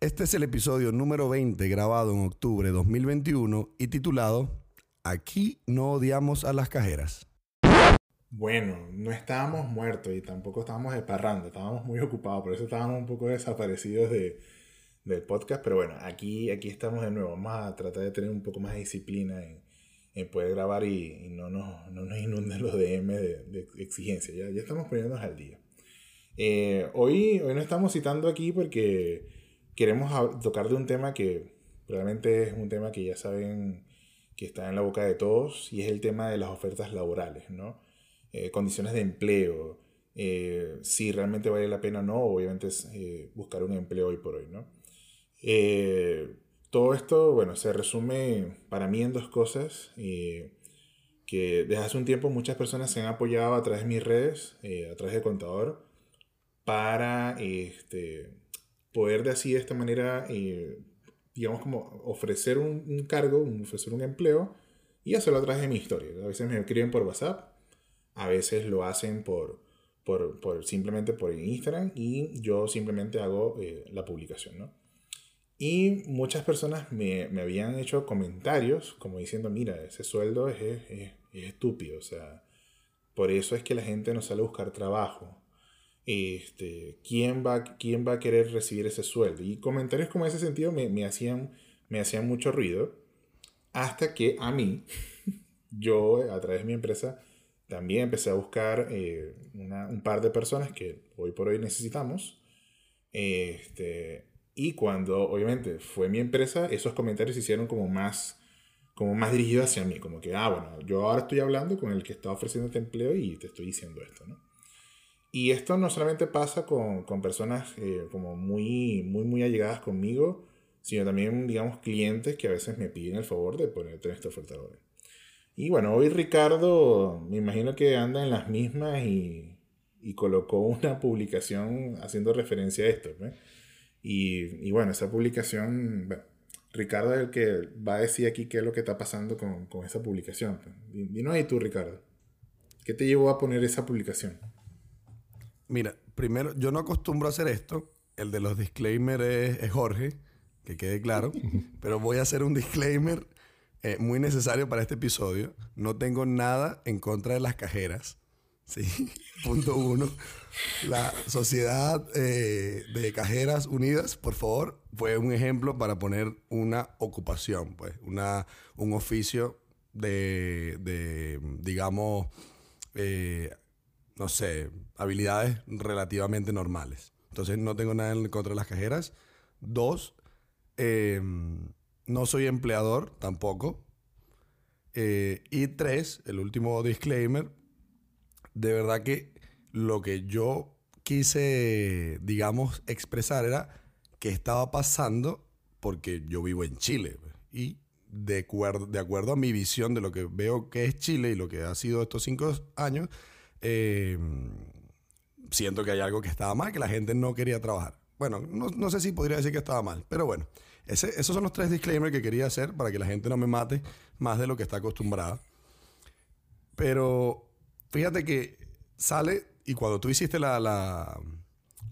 Este es el episodio número 20 grabado en octubre de 2021 y titulado Aquí no odiamos a las cajeras. Bueno, no estábamos muertos y tampoco estábamos de parranda, estábamos muy ocupados, por eso estábamos un poco desaparecidos de, del podcast, pero bueno, aquí, aquí estamos de nuevo, vamos a tratar de tener un poco más de disciplina en, en poder grabar y, no, nos, no nos inunden los DM de, de exigencia, ya, ya estamos poniéndonos al día. Eh, hoy, hoy no estamos citando aquí porque queremos tocar de un tema que realmente es un tema que ya saben que está en la boca de todos y es el tema de las ofertas laborales, ¿no? Eh, condiciones de empleo, eh, si realmente vale la pena o no, obviamente es buscar un empleo hoy por hoy, ¿no? todo esto, bueno, se resume para mí en dos cosas que desde hace un tiempo muchas personas se han apoyado a través de mis redes, a través de Contador, para este, poder de así, de esta manera, eh, digamos, como ofrecer un, cargo, ofrecer un empleo y hacerlo a través de mi historia. A veces me escriben por WhatsApp, a veces lo hacen por, por, por simplemente por Instagram y yo simplemente hago eh, la publicación, ¿no? Y muchas personas me, me, habían hecho comentarios como diciendo, mira, ese sueldo es, es, es, estúpido, o sea, por eso es que la gente no sale a buscar trabajo este, ¿quién, va, ¿quién va a querer recibir ese sueldo? Y comentarios como ese sentido me, me, hacían, me hacían mucho ruido, hasta que a mí, yo a través de mi empresa, también empecé a buscar eh, una, un par de personas que hoy por hoy necesitamos. Este, y cuando obviamente fue mi empresa, esos comentarios se hicieron como más, como más dirigidos hacia mí, como que, ah, bueno, yo ahora estoy hablando con el que está ofreciendo este empleo y te estoy diciendo esto, ¿no? Y esto no solamente pasa con, con personas eh, como muy, muy, muy allegadas conmigo, sino también, digamos, clientes que a veces me piden el favor de ponerte en esta oferta Y bueno, hoy Ricardo, me imagino que anda en las mismas y, y colocó una publicación haciendo referencia a esto. Y, y, bueno, esa publicación, Ricardo es el que va a decir aquí qué es lo que está pasando con, con esa publicación. Dinos ahí tú, Ricardo. ¿Qué te llevó a poner esa publicación? Mira, primero, yo no acostumbro a hacer esto. El de los disclaimers es, Jorge, que quede claro. pero voy a hacer un disclaimer eh, muy necesario para este episodio. No tengo nada en contra de las cajeras. Sí, punto uno. La Sociedad eh, de Cajeras Unidas, por favor, fue un ejemplo para poner una ocupación, pues, una, un oficio de, de digamos, eh, no sé, habilidades relativamente normales. Entonces no tengo nada en contra de las cajeras. Dos, em, no soy empleador tampoco. Eh, y tres, el último disclaimer, de verdad que lo que yo quise, digamos, expresar era que estaba pasando porque yo vivo en Chile. Y de de acuerdo a mi visión de lo que veo que es Chile y lo que ha sido estos cinco años, eh, siento que hay algo que estaba mal, que la gente no quería trabajar. Bueno, no, sé si podría decir que estaba mal, pero bueno, esos son los tres disclaimers que quería hacer para que la gente no me mate más de lo que está acostumbrada. Pero fíjate que sale y cuando tú hiciste la, la,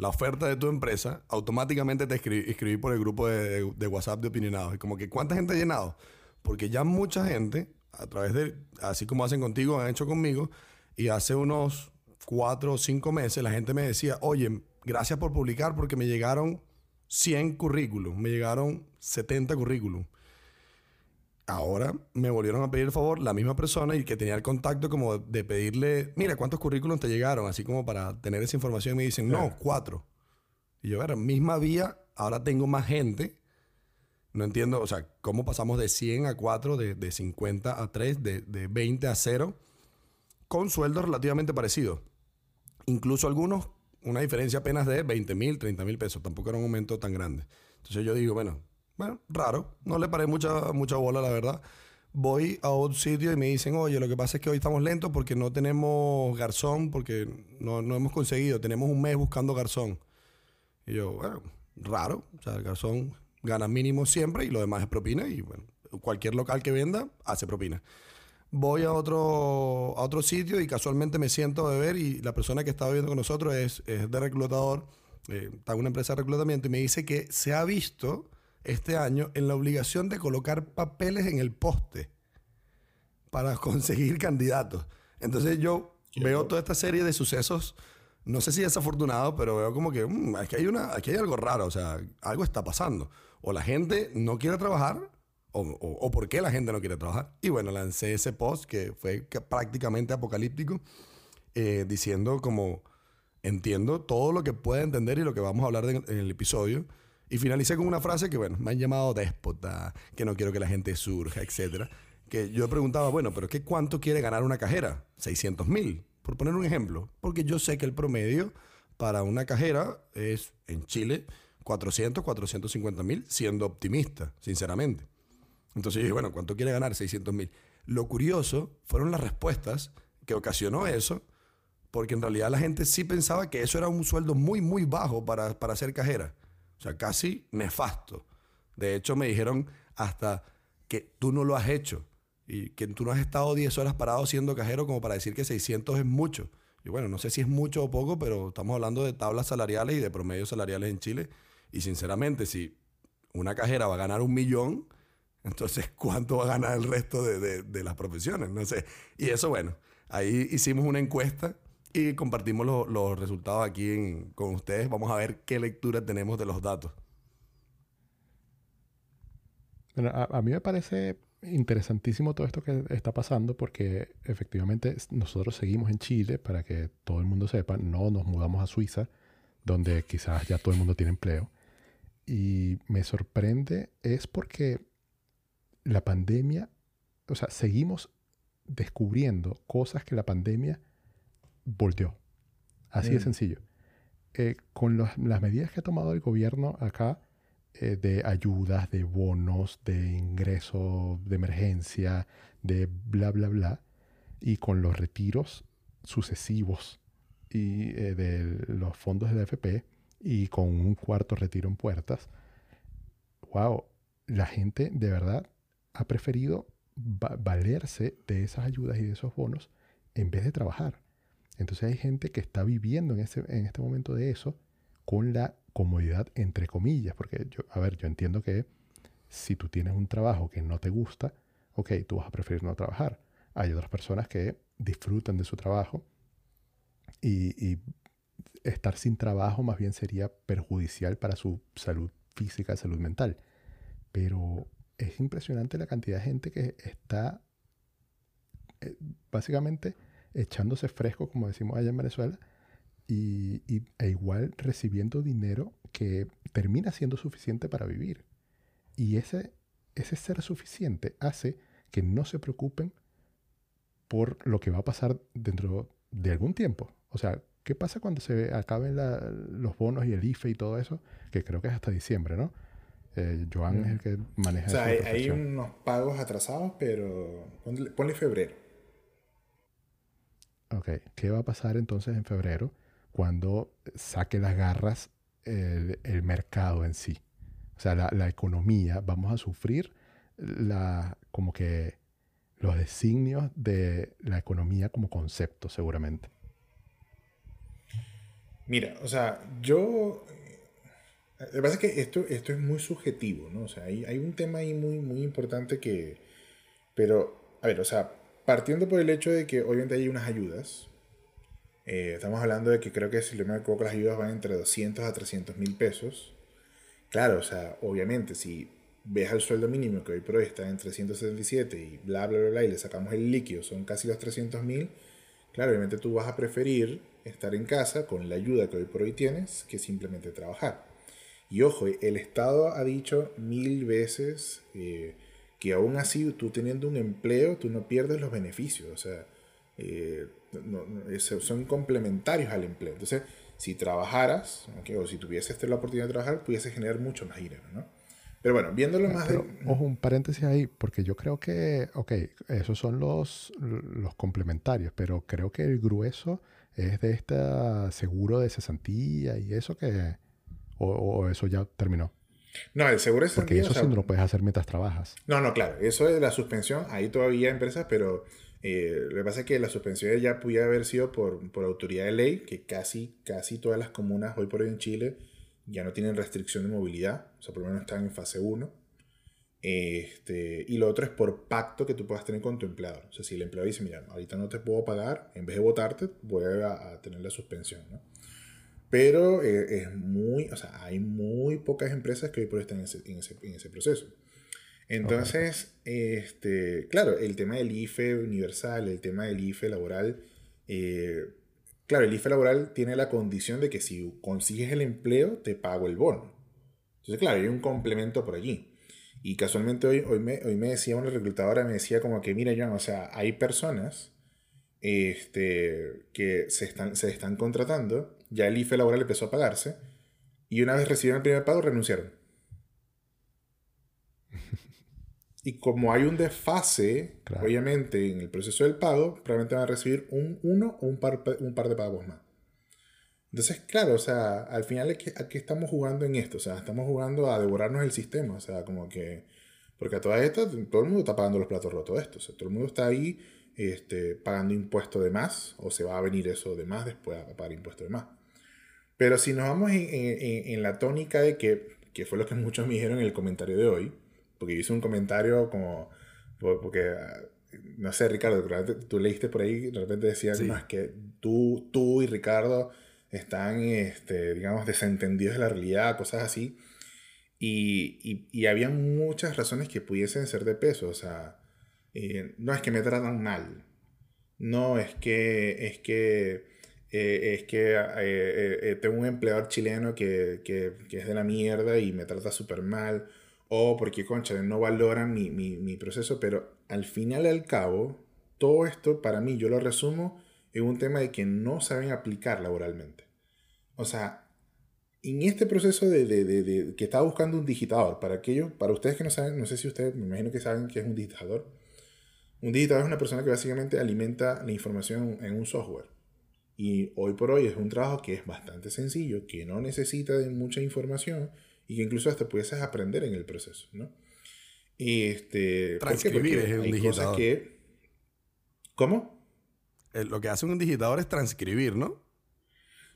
oferta de tu empresa, automáticamente te escribí, por el grupo de, de, WhatsApp de opinionados. Y como que, ¿cuánta gente ha llenado? Porque ya mucha gente, a través de, así como hacen contigo, han hecho conmigo, y hace unos cuatro o cinco meses la gente me decía, oye, gracias por publicar porque me llegaron 100 currículums, me llegaron 70 currículums. Ahora me volvieron a pedir el favor la misma persona y que tenía el contacto como de pedirle, mira, ¿cuántos currículums te llegaron? Así como para tener esa información y me dicen, no, cuatro. Y yo, era misma vía, ahora tengo más gente. No entiendo, o sea, cómo pasamos de 100 a 4, de, de 50 a 3, de, de 20 a 0 con sueldos relativamente parecidos. Incluso algunos, una diferencia apenas de 20 mil, 30 mil pesos. Tampoco era un aumento tan grande. Entonces yo digo, bueno, bueno, raro. No le paré mucha, mucha bola, la verdad. Voy a otro sitio y me dicen, oye, lo que pasa es que hoy estamos lentos porque no tenemos garzón, porque no, no hemos conseguido. Tenemos un mes buscando garzón. Y yo, bueno, raro. O sea, el garzón gana mínimo siempre y lo demás es propina. Y bueno, cualquier local que venda hace propina voy a otro, a otro sitio y casualmente me siento a beber y la persona que estaba viviendo con nosotros es, es de reclutador eh, está en una empresa de reclutamiento, y me dice que se ha visto este año en la obligación de colocar papeles en el poste para conseguir candidatos. Entonces yo veo toda esta serie de sucesos, no sé si desafortunado, pero veo como que mm, aquí, hay una, aquí hay algo raro, o sea, algo está pasando. O la gente no quiere trabajar, o, o, por qué la gente no quiere trabajar. Y bueno, lancé ese post que fue prácticamente apocalíptico, eh, diciendo como, entiendo todo lo que puede entender y lo que vamos a hablar en el episodio. Y finalicé con una frase que, bueno, me han llamado déspota, que no quiero que la gente surja, etcétera que yo preguntaba, bueno, pero ¿qué cuánto quiere ganar una cajera? 600 mil, por poner un ejemplo. Porque yo sé que el promedio para una cajera es en Chile 400, 450 mil, siendo optimista, sinceramente. Entonces yo dije, bueno, ¿cuánto quiere ganar? 600 mil. Lo curioso fueron las respuestas que ocasionó eso, porque en realidad la gente sí pensaba que eso era un sueldo muy, muy bajo para, para ser cajera. O sea, casi nefasto. De hecho, me dijeron hasta que tú no lo has hecho y que tú no has estado 10 horas parado siendo cajero como para decir que 600 es mucho. Y bueno, no sé si es mucho o poco, pero estamos hablando de tablas salariales y de promedios salariales en Chile. Y sinceramente, si una cajera va a ganar un millón, entonces ¿cuánto va a ganar el resto de, de, las profesiones? No sé. Y eso, bueno, ahí hicimos una encuesta y compartimos los resultados aquí con ustedes. Vamos a ver qué lectura tenemos de los datos. Bueno, a mí me parece interesantísimo todo esto que está pasando porque efectivamente nosotros seguimos en Chile, para que todo el mundo sepa, no nos mudamos a Suiza, donde quizás ya todo el mundo tiene empleo. Y me sorprende es porque la pandemia, o sea, seguimos descubriendo cosas que la pandemia volteó. Así de sencillo. Eh, con las medidas que ha tomado el gobierno acá, eh, de ayudas, de bonos, de ingreso de emergencia, de bla, bla, bla, y con los retiros sucesivos y, eh, de los fondos de la AFP y con un cuarto retiro en puertas, wow, la gente de verdad ha preferido valerse de esas ayudas y de esos bonos en vez de trabajar. Entonces hay gente que está viviendo en, ese, en este momento de eso con la comodidad entre comillas, porque yo, a ver, yo entiendo que si tú tienes un trabajo que no te gusta, ok, tú vas a preferir no trabajar. Hay otras personas que disfrutan de su trabajo y, estar sin trabajo más bien sería perjudicial para su salud física, salud mental. Pero es impresionante la cantidad de gente que está eh, básicamente echándose fresco, como decimos allá en Venezuela, y, e igual recibiendo dinero que termina siendo suficiente para vivir. Y ese, ese ser suficiente hace que no se preocupen por lo que va a pasar dentro de algún tiempo. O sea, ¿qué pasa cuando se acaben los bonos y el IFE y todo eso? Que creo que es hasta diciembre, ¿no? Eh, Joan es el que maneja. O sea, hay, unos pagos atrasados, pero ponle febrero. Ok, ¿qué va a pasar entonces en febrero? cuando saque las garras el, mercado en sí. O sea, la, economía, vamos a sufrir la, como que los designios de la economía como concepto, seguramente. Mira, o sea, yo... Lo que pasa es que esto, esto es muy subjetivo, ¿no? O sea, hay, hay un tema ahí muy, muy importante que... Pero, a ver, o sea, partiendo por el hecho de que obviamente hay unas ayudas, eh, estamos hablando de que creo que si no me equivoco las ayudas van entre 200 a 300 mil pesos. Claro, o sea, obviamente si ves el sueldo mínimo que hoy por hoy está en 377 y bla, bla, bla, bla, y le sacamos el líquido, son casi los 300 mil, claro, obviamente tú vas a preferir estar en casa con la ayuda que hoy por hoy tienes que simplemente trabajar. Y ojo, el Estado ha dicho mil veces eh, que aún así tú teniendo un empleo, tú no pierdes los beneficios. O sea, eh, son complementarios al empleo. Entonces, si trabajaras, o si tuvieses la oportunidad de trabajar, pudiese generar mucho más dinero, ¿no? Pero bueno, viéndolo más... de... Ojo, un paréntesis ahí, porque yo creo que, ok, esos son los, los complementarios, pero creo que el grueso es de este seguro de cesantía y eso que... O, eso ya terminó. No, el seguro de cesantía... Porque eso sí no lo puedes hacer mientras trabajas. No, no, claro. Eso es la suspensión. Ahí todavía empresas, pero Eh, lo que pasa es que la suspensión ya podía haber sido por, por autoridad de ley, que casi, casi todas las comunas hoy por hoy en Chile ya no tienen restricción de movilidad, o sea, por lo menos están en fase 1. Este, y lo otro es por pacto que tú puedas tener con tu empleador. O sea, si el empleador dice, mira, ahorita no te puedo pagar, en vez de votarte, voy a, tener la suspensión, ¿no? Pero eh, es muy, o sea, hay muy pocas empresas que hoy por hoy están en ese, en ese, en ese proceso. Entonces, este, claro, el tema del IFE universal, el tema del IFE laboral, eh, claro, el IFE laboral tiene la condición de que si consigues el empleo, te pago el bono. Entonces, claro, hay un complemento por allí. Y casualmente hoy, hoy, me, hoy me decía una reclutadora, me decía como que, mira, John, o sea, hay personas este, que se están, se están contratando, ya el IFE laboral empezó a pagarse, y una vez recibieron el primer pago, renunciaron. Y como hay un desfase, obviamente, en el proceso del pago, probablemente van a recibir un, uno o un par, un par de pagos más. Entonces, claro, o sea, al final, ¿a qué estamos jugando en esto? O sea, estamos jugando a devorarnos el sistema, o sea, como que... Porque a todas estas, todo el mundo está pagando los platos rotos de esto, o sea, todo el mundo está ahí este, pagando impuestos de más, o se va a venir eso de más después a pagar impuestos de más. Pero si nos vamos en, en, en la tónica de que, que fue lo que muchos me dijeron en el comentario de hoy, porque yo hice un comentario como, porque no sé, Ricardo, tú leíste por ahí, de repente decían más que tú, tú y Ricardo están, este, digamos, desentendidos de la realidad, cosas así. Y, y, y había muchas razones que pudiesen ser de peso. O sea, eh, no es que me tratan mal. No es que, es que, eh, es que eh, tengo un empleador chileno que, que, es de la mierda y me trata súper mal. O porque, concha, no valoran mi, mi, proceso. Pero al final y al cabo, todo esto para mí, yo lo resumo en un tema de que no saben aplicar laboralmente. O sea, en este proceso de, de, de, que estaba buscando un digitador, para aquellos, para ustedes que no saben, no sé si ustedes, me imagino que saben que es un digitador. Un digitador es una persona que básicamente alimenta la información en un software. Y hoy por hoy es un trabajo que es bastante sencillo, que no necesita de mucha información y que incluso hasta pudieses aprender en el proceso, ¿no? Este, Transcribir es un digitador. Que, ¿Cómo? Lo que hace un digitador es transcribir, ¿no?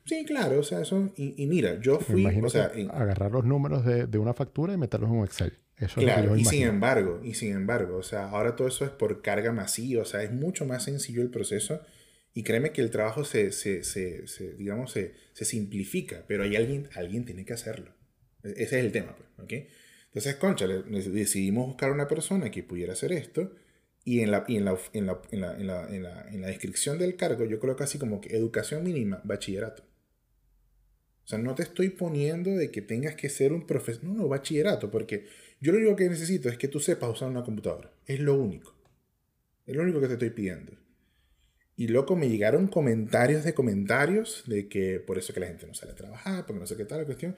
Sí, claro, o sea, eso. Y, mira, yo fui. O sea, agarrar los números de, de, una factura y meterlos en un Excel. Eso claro, es lo que yo y sin embargo, y sin embargo, o sea, ahora todo eso es por carga masiva, o sea, es mucho más sencillo el proceso. Y créeme que el trabajo se, se, se, se digamos, se, simplifica, pero hay alguien, alguien tiene que hacerlo. E, ese es el tema, pues, ¿ok? Entonces, concha, decidimos buscar una persona que pudiera hacer esto y en la, y en la, en la, en la, en la, en la, en la descripción del cargo yo creo casi como que educación mínima, bachillerato. O sea, no te estoy poniendo de que tengas que ser un profesor, no, no, bachillerato, porque yo lo único que necesito es que tú sepas usar una computadora. Es lo único. Es lo único que te estoy pidiendo. Y loco, me llegaron comentarios de comentarios de que por eso que la gente no sale a trabajar, porque no sé qué tal la cuestión.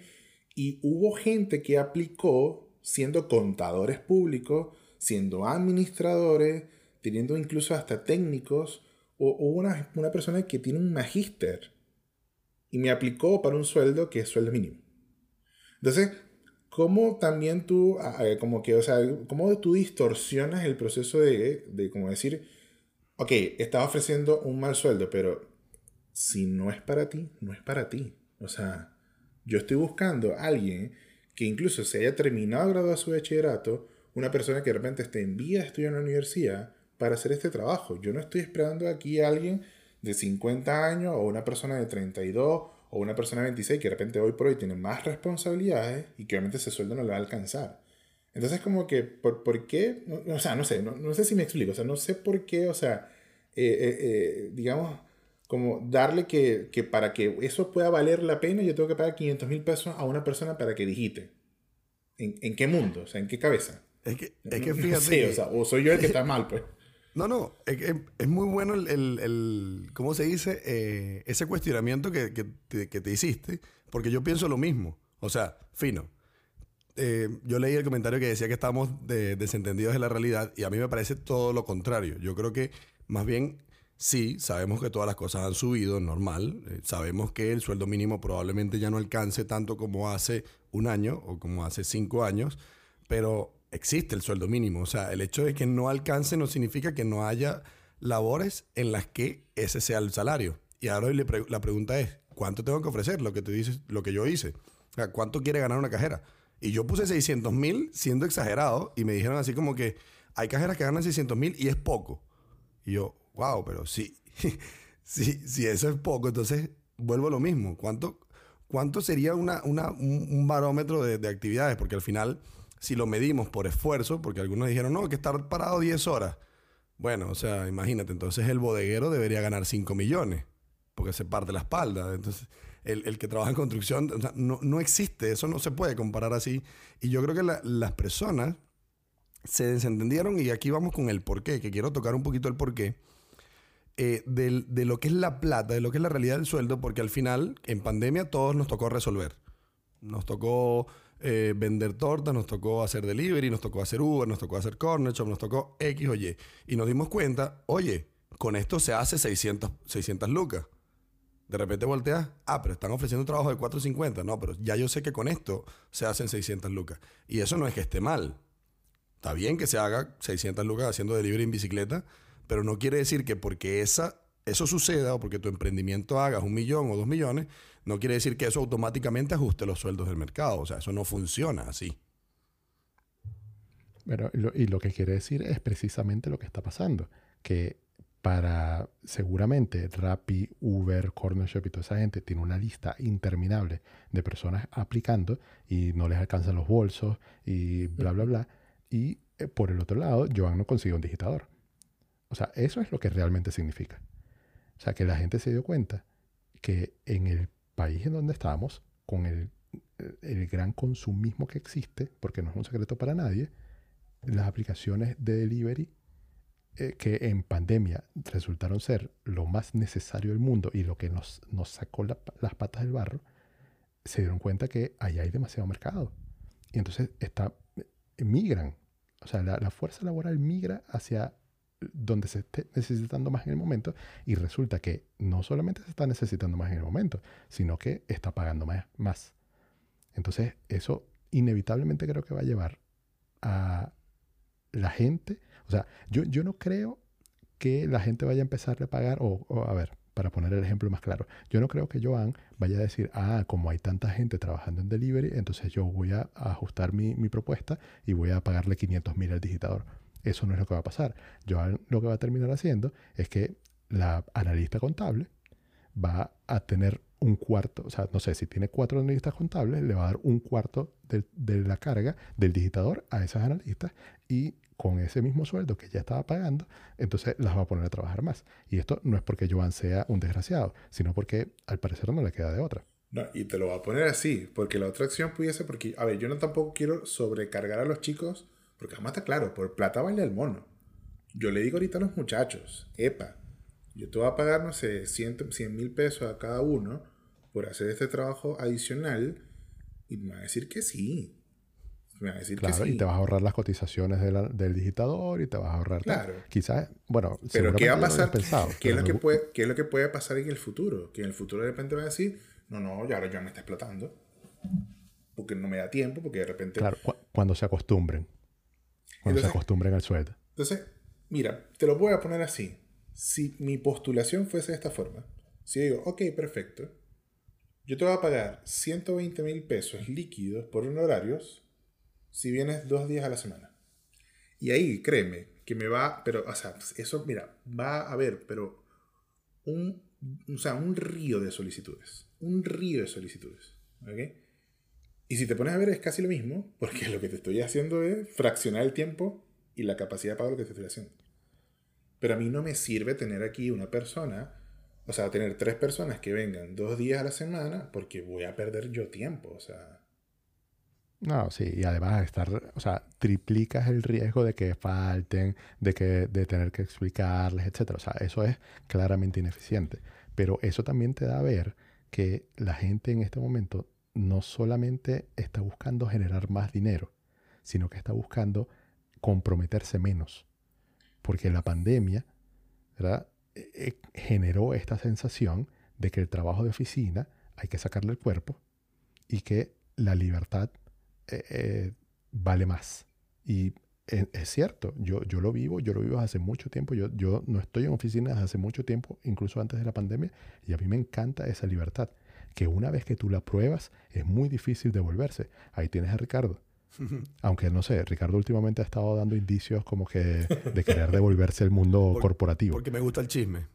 Y hubo gente que aplicó siendo contadores públicos, siendo administradores, teniendo incluso hasta técnicos, o, o una, una persona que tiene un magíster y me aplicó para un sueldo que es sueldo mínimo. Entonces, ¿cómo también tú, como que, o sea, cómo tú distorsionas el proceso de, de como decir, ok, estaba ofreciendo un mal sueldo, pero si no es para ti, no es para ti. O sea, yo estoy buscando a alguien que incluso se haya terminado graduado su bachillerato, una persona que de repente esté en vía de estudiar en la universidad para hacer este trabajo. Yo no estoy esperando aquí a alguien de 50 años o una persona de 32 o una persona de 26 que de repente hoy por hoy tiene más responsabilidades y que obviamente ese sueldo no le va a alcanzar. Entonces como que, ¿por, por qué? o sea, no sé, no, sé si me explico, o sea, no sé por qué, o sea, eh, eh, eh, digamos, como darle que, que, para que eso pueda valer la pena yo tengo que pagar 500 mil pesos a una persona para que digite. ¿En, ¿En, qué mundo? O sea, ¿en qué cabeza? Es que, es que fíjate. o, sea, o soy yo el que está mal, pues. No, no, es, es muy bueno el, el, el, ¿cómo se dice? Eh, ese cuestionamiento que, que, que, te, hiciste, porque yo pienso lo mismo. O sea, fino. Eh, yo leí el comentario que decía que estamos de, desentendidos de la realidad y a mí me parece todo lo contrario. Yo creo que más bien sí, sabemos que todas las cosas han subido, normal. Eh, sabemos que el sueldo mínimo probablemente ya no alcance tanto como hace un año o como hace cinco años, pero existe el sueldo mínimo. O sea, el hecho de que no alcance no significa que no haya labores en las que ese sea el salario. Y ahora la pregunta es, ¿cuánto tengo que ofrecer? Lo que tú dices, lo que yo hice. O sea, ¿cuánto quiere ganar una cajera? Y yo puse 600 mil siendo exagerado y me dijeron así como que hay cajeras que ganan 600 mil y es poco. Y yo, wow, pero sí, sí, sí, eso es poco, entonces vuelvo a lo mismo. ¿Cuánto, cuánto sería una, una, un, barómetro de, de, actividades? Porque al final, si lo medimos por esfuerzo, porque algunos dijeron, no, que estar parado 10 horas. Bueno, o sea, imagínate, entonces el bodeguero debería ganar 5 millones, porque se parte la espalda. Entonces, el, el que trabaja en construcción, o sea, no, no, existe, eso no se puede comparar así. Y yo creo que las personas se desentendieron y aquí vamos con el porqué, que quiero tocar un poquito el porqué. Eh, de lo que es la plata, de lo que es la realidad del sueldo, porque al final, en pandemia, todos nos tocó resolver. Nos tocó eh, vender tortas, nos tocó hacer delivery, nos tocó hacer Uber, nos tocó hacer corner nos tocó X o Y. Y nos dimos cuenta, oye, con esto se hace 600, 600 lucas. De repente volteas, ah, pero están ofreciendo un trabajo de 450. No, pero ya yo sé que con esto se hacen 600 lucas. Y eso no es que esté mal. Está bien que se haga 600 lucas haciendo delivery en bicicleta, pero no quiere decir que porque esa, eso suceda o porque tu emprendimiento hagas un millón o dos millones, no quiere decir que eso automáticamente ajuste los sueldos del mercado. O sea, eso no funciona así. Pero, y lo que quiere decir es precisamente lo que está pasando, que para seguramente Rappi, Uber, Corner Shop y toda esa gente tiene una lista interminable de personas aplicando y no les alcanzan los bolsos y bla, bla, bla. Y eh, por el otro lado, Joan no consigue un digitador. O sea, eso es lo que realmente significa. O sea, que la gente se dio cuenta que en el país en donde estamos, con el, el gran consumismo que existe, porque no es un secreto para nadie, las aplicaciones de delivery eh, que en pandemia resultaron ser lo más necesario del mundo y lo que nos, nos sacó las patas del barro, se dieron cuenta que ahí hay demasiado mercado. Y entonces está, migran. O sea, la, la fuerza laboral migra hacia donde se esté necesitando más en el momento y resulta que no solamente se está necesitando más en el momento, sino que está pagando más. más. Entonces, eso inevitablemente creo que va a llevar a la gente, o sea, yo, yo no creo que la gente vaya a empezar a pagar, o, a ver, para poner el ejemplo más claro, yo no creo que Joan vaya a decir, ah, como hay tanta gente trabajando en delivery, entonces yo voy a, ajustar mi, mi, propuesta y voy a pagarle 500 mil al digitador. Eso no es lo que va a pasar. Yo lo que va a terminar haciendo es que la analista contable va a tener un cuarto, o sea, no sé, si tiene cuatro analistas contables, le va a dar un cuarto de, de, la carga del digitador a esas analistas y con ese mismo sueldo que ya estaba pagando, entonces las va a poner a trabajar más. Y esto no es porque Joan sea un desgraciado, sino porque al parecer no le queda de otra. No, y te lo va a poner así, porque la otra acción pudiese, porque, a ver, yo no tampoco quiero sobrecargar a los chicos porque además está claro, por plata vale el mono. Yo le digo ahorita a los muchachos, epa, yo te voy a pagar, no sé, 100 mil pesos a cada uno por hacer este trabajo adicional y me va a decir que sí. Me va a decir claro, que sí. y te vas a ahorrar las cotizaciones del digitador y te vas a ahorrar... Claro. Quizás, bueno... Pero ¿qué va a pasar? ¿Qué, es lo que puede, ¿Qué es lo que puede pasar en el futuro? Que en el futuro de repente va a decir, no, no, ya ahora ya me está explotando. Porque no me da tiempo, porque de repente... Claro, cuando se acostumbren. Cuando se acostumbren al sueldo. Entonces, mira, te lo voy a poner así. Si mi postulación fuese de esta forma, si yo digo, ok, perfecto, yo te voy a pagar 120 mil pesos líquidos por honorarios si vienes dos días a la semana. Y ahí, créeme, que me va, pero, o sea, eso, mira, va a haber, pero un, o sea, un río de solicitudes. Un río de solicitudes. ¿Ok? Y si te pones a ver es casi lo mismo, porque lo que te estoy haciendo es fraccionar el tiempo y la capacidad para lo que te estoy haciendo. Pero a mí no me sirve tener aquí una persona, o sea, tener tres personas que vengan dos días a la semana, porque voy a perder yo tiempo, o sea. No, sí, y además estar, o sea, triplicas el riesgo de que falten, de que de tener que explicarles, etcétera. O sea, eso es claramente ineficiente. Pero eso también te da a ver que la gente en este momento no solamente está buscando generar más dinero, sino que está buscando comprometerse menos. Porque la pandemia e, e, generó esta sensación de que el trabajo de oficina hay que sacarle el cuerpo y que la libertad eh, eh, vale más. Y es, cierto, yo, yo lo vivo, yo lo vivo hace mucho tiempo, yo, yo no estoy en oficinas hace mucho tiempo, incluso antes de la pandemia, y a mí me encanta esa libertad, que una vez que tú la pruebas es muy difícil devolverse. Ahí tienes a Ricardo. Aunque no sé, Ricardo últimamente ha estado dando indicios como que de querer devolverse el mundo corporativo. Porque me gusta el chisme.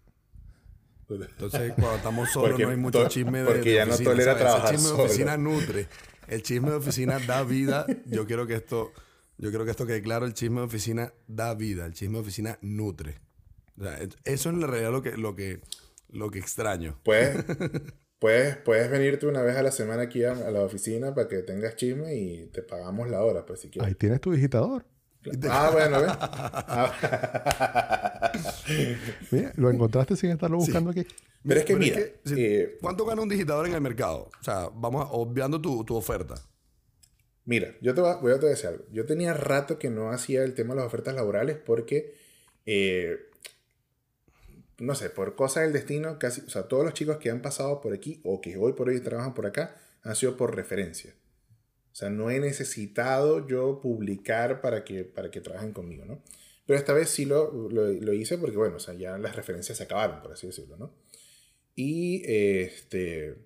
Entonces, cuando estamos solos no hay mucho chisme de Porque ya no tolera trabajar El chisme de oficina nutre. El chisme de oficina da vida. Yo quiero que esto yo creo que esto quede claro, el chisme de oficina da vida, el chisme de oficina nutre. eso es en realidad lo que, lo que, lo que extraño. Pues, puedes, puedes venirte una vez a la semana aquí a, la oficina para que tengas chisme y te pagamos la hora, pues si quieres. Ahí tienes tu digitador. Ah, bueno, mira, lo encontraste sin estarlo buscando aquí. Pero es que mira, eh, ¿cuánto gana un digitador en el mercado? O sea, vamos obviando tu, tu oferta. Mira, yo te voy a, decir algo. Yo tenía rato que no hacía el tema de las ofertas laborales porque, eh, no sé, por cosas del destino, casi, o sea, todos los chicos que han pasado por aquí o que hoy por hoy trabajan por acá han sido por referencia. O sea, no he necesitado yo publicar para que, para que trabajen conmigo, ¿no? Pero esta vez sí lo, lo, hice porque, bueno, o sea, ya las referencias se acabaron, por así decirlo, ¿no? Y, este,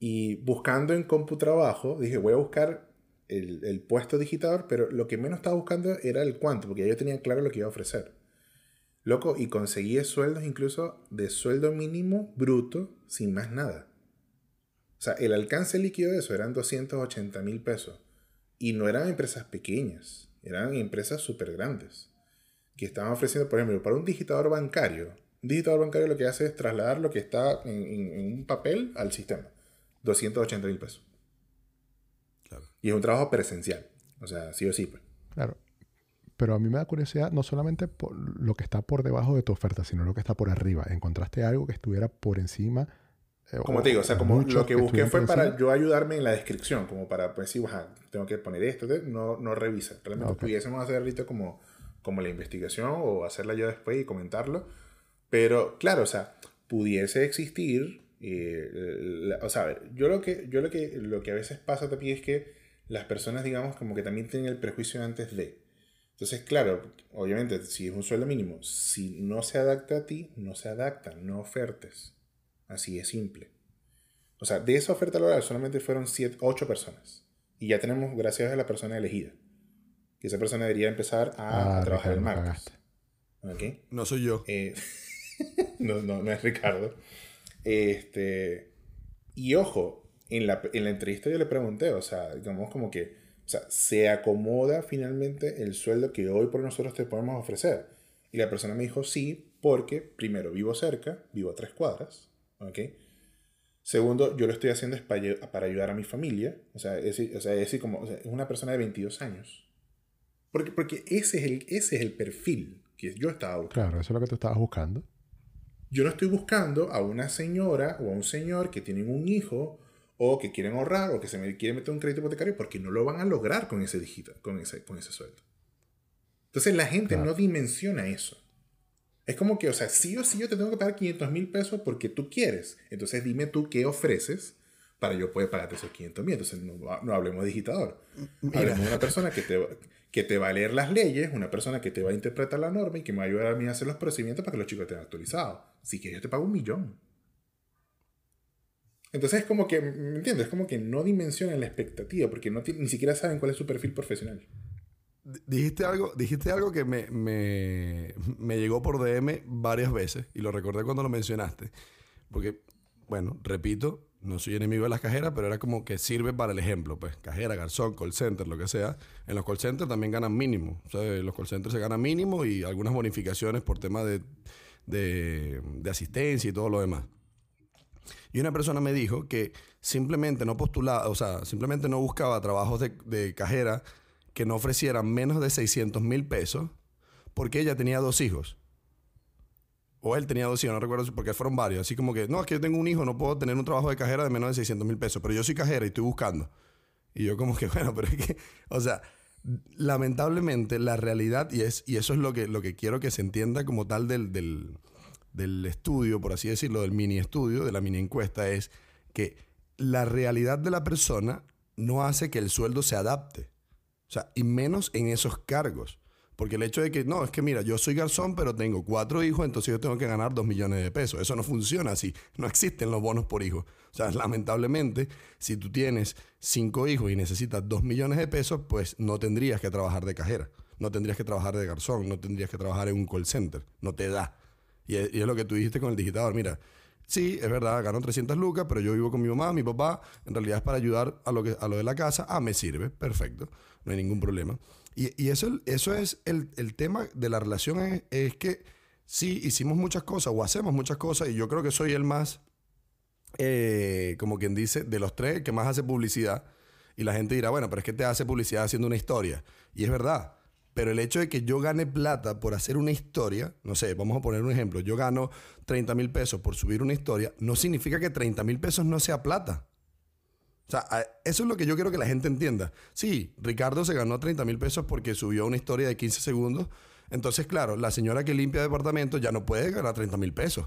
y buscando en CompuTrabajo, dije, voy a buscar el, puesto digitador, pero lo que menos estaba buscando era el cuánto, porque ya yo tenía claro lo que iba a ofrecer. Loco, y conseguí sueldos incluso de sueldo mínimo bruto sin más nada. O sea, el alcance líquido de eso eran 280 mil pesos. Y no eran empresas pequeñas, eran empresas súper grandes. Que estaban ofreciendo, por ejemplo, para un digitador bancario. Un digitador bancario lo que hace es trasladar lo que está en, en un papel al sistema. 280 mil pesos. Y es un trabajo presencial. O sea, sí o sí. Pues. Claro. Pero a mí me da curiosidad no solamente por lo que está por debajo de tu oferta, sino lo que está por arriba. ¿Encontraste algo que estuviera por encima? Eh, como te digo, o sea, como lo que, busqué fue para yo ayudarme en la descripción, como para pues sí, tengo que poner esto, no, no revisa. Realmente pudiésemos hacer ahorita como, como la investigación o hacerla yo después y comentarlo. Pero claro, o sea, pudiese existir eh, o sea, yo lo que, yo lo que, lo que a veces pasa también es que las personas, digamos, como que también tienen el prejuicio antes de. Entonces, claro, obviamente, si es un sueldo mínimo, si no se adapta a ti, no se adapta, no ofertes. Así es simple. O sea, de esa oferta laboral solamente fueron 8 personas. Y ya tenemos, gracias a la persona elegida. Que esa persona debería empezar a, ah, trabajar el martes. No soy yo. Eh, no, no, no es Ricardo. Este, y ojo, en la, en la entrevista yo le pregunté, o sea, digamos como que, o sea, ¿se acomoda finalmente el sueldo que hoy por nosotros te podemos ofrecer? Y la persona me dijo sí, porque primero vivo cerca, vivo a tres cuadras, ¿ok? Segundo, yo lo estoy haciendo es para, ayudar a mi familia, o sea, es, o sea, es como, es una persona de 22 años. Porque, porque ese, es el, ese es el perfil que yo estaba buscando. Claro, eso es lo que tú estabas buscando. Yo no estoy buscando a una señora o a un señor que tienen un hijo o que quieren ahorrar o que se me quieren meter un crédito hipotecario porque no lo van a lograr con ese digital, con ese, con ese sueldo. Entonces la gente no dimensiona eso. Es como que, o sea, sí o sí yo te tengo que pagar 500 mil pesos porque tú quieres. Entonces dime tú qué ofreces para yo poder pagarte esos 500 mil. Entonces no, hablemos de digitador. Hablemos de una persona que te, que te va a leer las leyes, una persona que te va a interpretar la norma y que me va a ayudar a mí a hacer los procedimientos para que los chicos estén actualizados. Así que yo te pago un millón. Entonces es como que, ¿me entiendes? Es como que no dimensionan la expectativa porque no ni siquiera saben cuál es su perfil profesional. Dijiste algo, dijiste algo que me, me, me llegó por DM varias veces y lo recordé cuando lo mencionaste. Porque, bueno, repito, no soy enemigo de las cajeras, pero era como que sirve para el ejemplo, pues, cajera, garzón, call center, lo que sea. En los call centers también ganan mínimo. O sea, en los call centers se gana mínimo y algunas bonificaciones por tema de, de, asistencia y todo lo demás. Y una persona me dijo que simplemente no postulaba, o sea, simplemente no buscaba trabajos de, de cajera que no ofrecieran menos de 600 mil pesos porque ella tenía dos hijos o él tenía dos hijos, no recuerdo porque fueron varios. Así como que, no, es que yo tengo un hijo, no puedo tener un trabajo de cajera de menos de 600 mil pesos, pero yo soy cajera y estoy buscando. Y yo como que, bueno, pero es que, o sea, lamentablemente la realidad, y, es, y eso es lo que, lo que quiero que se entienda como tal del, del, del estudio, por así decirlo, del mini estudio, de la mini encuesta, es que la realidad de la persona no hace que el sueldo se adapte. O sea, y menos en esos cargos. Porque el hecho de que, no, es que mira, yo soy garzón, pero tengo cuatro hijos, entonces yo tengo que ganar dos millones de pesos. Eso no funciona así. No existen los bonos por hijo. O sea, lamentablemente, si tú tienes cinco hijos y necesitas dos millones de pesos, pues no tendrías que trabajar de cajera. No tendrías que trabajar de garzón. No tendrías que trabajar en un call center. No te da. Y es, y es lo que tú dijiste con el digitador. Mira, sí, es verdad, gano 300 lucas, pero yo vivo con mi mamá, mi papá. En realidad es para ayudar a lo, que, a lo de la casa. Ah, me sirve. Perfecto. No hay ningún problema. Y, eso, eso es el, el, tema de la relación, es, es, que sí, hicimos muchas cosas o hacemos muchas cosas y yo creo que soy el más, eh, como quien dice, de los tres, que más hace publicidad. Y la gente dirá, bueno, pero es que te hace publicidad haciendo una historia. Y es verdad. Pero el hecho de que yo gane plata por hacer una historia, no sé, vamos a poner un ejemplo, yo gano 30 mil pesos por subir una historia, no significa que 30 mil pesos no sea plata. O sea, eso es lo que yo quiero que la gente entienda. Sí, Ricardo se ganó 30 mil pesos porque subió una historia de 15 segundos. Entonces, claro, la señora que limpia departamento ya no puede ganar 30 mil pesos.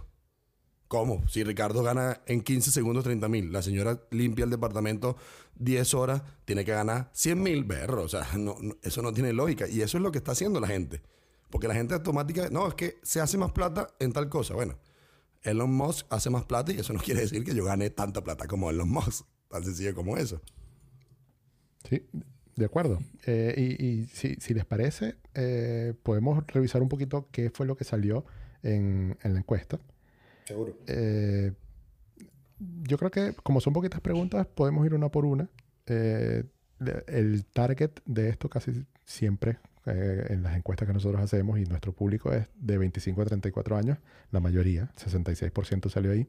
¿Cómo? Si Ricardo gana en 15 segundos 30 mil, la señora limpia el departamento 10 horas, tiene que ganar 100 mil, berro. O sea, no, eso no tiene lógica. Y eso es lo que está haciendo la gente. Porque la gente automática, no, es que se hace más plata en tal cosa. Bueno, Elon Musk hace más plata y eso no quiere decir que yo gane tanta plata como Elon Musk. Tan sencillo como eso. Sí, de acuerdo. Eh, y, y si, si, les parece, eh, podemos revisar un poquito qué fue lo que salió en, en la encuesta. Seguro. Eh, yo creo que como son poquitas preguntas, podemos ir una por una. el target de esto casi siempre en las encuestas que nosotros hacemos y nuestro público es de 25 a 34 años, la mayoría, 66% salió ahí,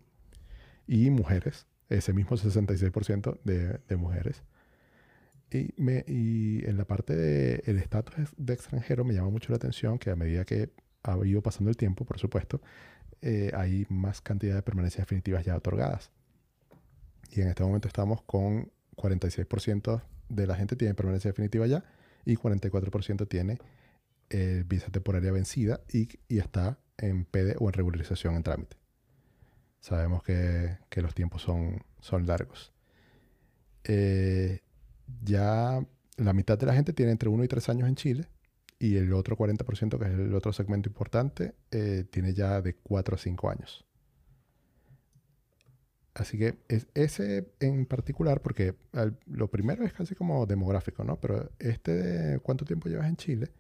y mujeres, ese mismo 66% de, de, mujeres. Y, me, y, en la parte del estatus de extranjero me llama mucho la atención que a medida que ha ido pasando el tiempo, por supuesto, eh, hay más cantidad de permanencias definitivas ya otorgadas. Y en este momento estamos con 46% de la gente tiene permanencia definitiva ya y 44% tiene eh, visa temporaria vencida y, y está en PD o en regularización en trámite. Sabemos que, que los tiempos son, son largos. Eh, ya la mitad de la gente tiene entre 1 y 3 años en Chile y el otro 40%, que es el otro segmento importante, eh, tiene ya de 4 a 5 años. Así que es ese en particular, porque al, lo primero es casi como demográfico, ¿no? Pero este de cuánto tiempo llevas en Chile,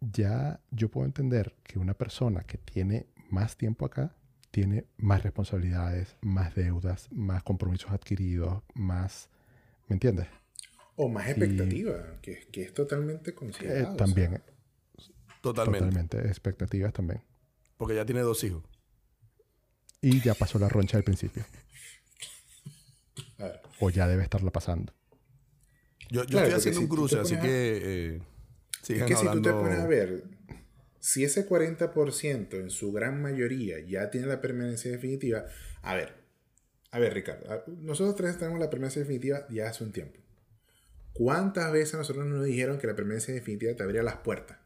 ya yo puedo entender que una persona que tiene más tiempo acá tiene más responsabilidades, más deudas, más compromisos adquiridos, más... ¿Me entiendes? O más expectativa, y, que, que, es totalmente considerado. Eh, también. O sea. Totalmente. Totalmente. Expectativas también. Porque ya tiene dos hijos. Y ya pasó la roncha al principio. O ya debe estarla pasando. Yo, yo claro, estoy haciendo un cruce, así que... Eh, es que hablando... si tú te pones a ver, si ese 40% en su gran mayoría ya tiene la permanencia definitiva, a ver, a ver Ricardo, nosotros tres tenemos la permanencia definitiva ya hace un tiempo. ¿Cuántas veces nosotros nos dijeron que la permanencia definitiva te abría las puertas?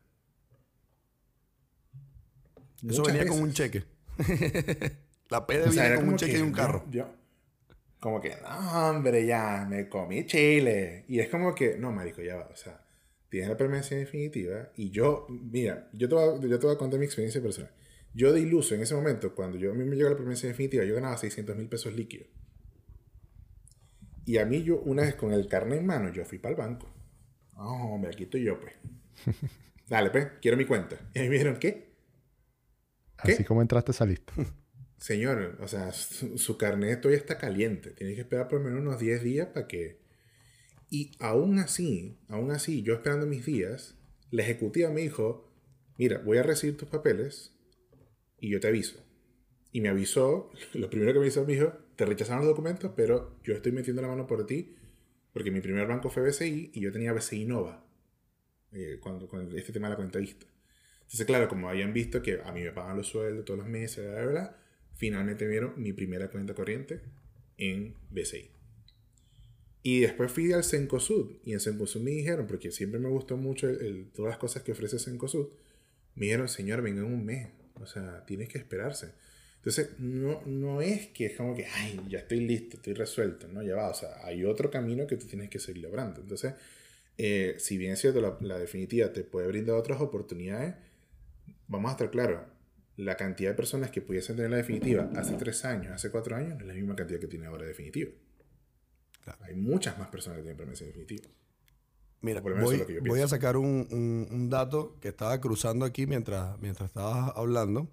Eso Muchas venía veces. con un cheque. la P o sea, venía con un cheque que, y un carro. Yo, yo, como que, no, hombre, ya, me comí chile. Y es como que, no, marico, ya va, o sea tienes la permanencia definitiva y yo, mira, yo te, voy a, yo te voy a contar mi experiencia personal. Yo de iluso en ese momento, cuando yo, a mí me llegó la permanencia definitiva, yo ganaba 600 mil pesos líquidos. Y a mí yo, una vez con el carnet en mano, yo fui para el banco. Oh, hombre, aquí estoy yo, pues. Dale, pues, quiero mi cuenta. Y me dijeron, ¿qué? ¿Qué? Así como entraste, saliste. Señor, o sea, su, su carnet todavía está caliente. Tienes que esperar por lo menos unos 10 días para que y aún así, aún así, yo esperando mis días, la ejecutiva me dijo, mira, voy a recibir tus papeles y yo te aviso. Y me avisó, lo primero que me hizo me dijo, te rechazaron los documentos, pero yo estoy metiendo la mano por ti, porque mi primer banco fue BCI y yo tenía BCI Nova, eh, cuando, con este tema de la cuenta vista. Entonces, claro, como habían visto que a mí me pagan los sueldos todos los meses, bla, bla, bla, finalmente vieron mi primera cuenta corriente en BCI. Y después fui al Cencosud. Y en Cencosud me dijeron, porque siempre me gustó mucho el, el, todas las cosas que ofrece Cencosud, me dijeron, señor, venga en un mes. O sea, tienes que esperarse. Entonces, no, no es que es como que, ay, ya estoy listo, estoy resuelto, ¿no? Ya va. O sea, hay otro camino que tú tienes que seguir logrando. Entonces, eh, si bien es cierto, la, la, definitiva te puede brindar otras oportunidades, vamos a estar claros, la cantidad de personas que pudiesen tener la definitiva hace tres años, hace cuatro años, no es la misma cantidad que tiene ahora definitiva. Hay muchas más personas que tienen permanencia definitiva. Mira, voy, voy, a sacar un, un, un, dato que estaba cruzando aquí mientras, mientras estabas hablando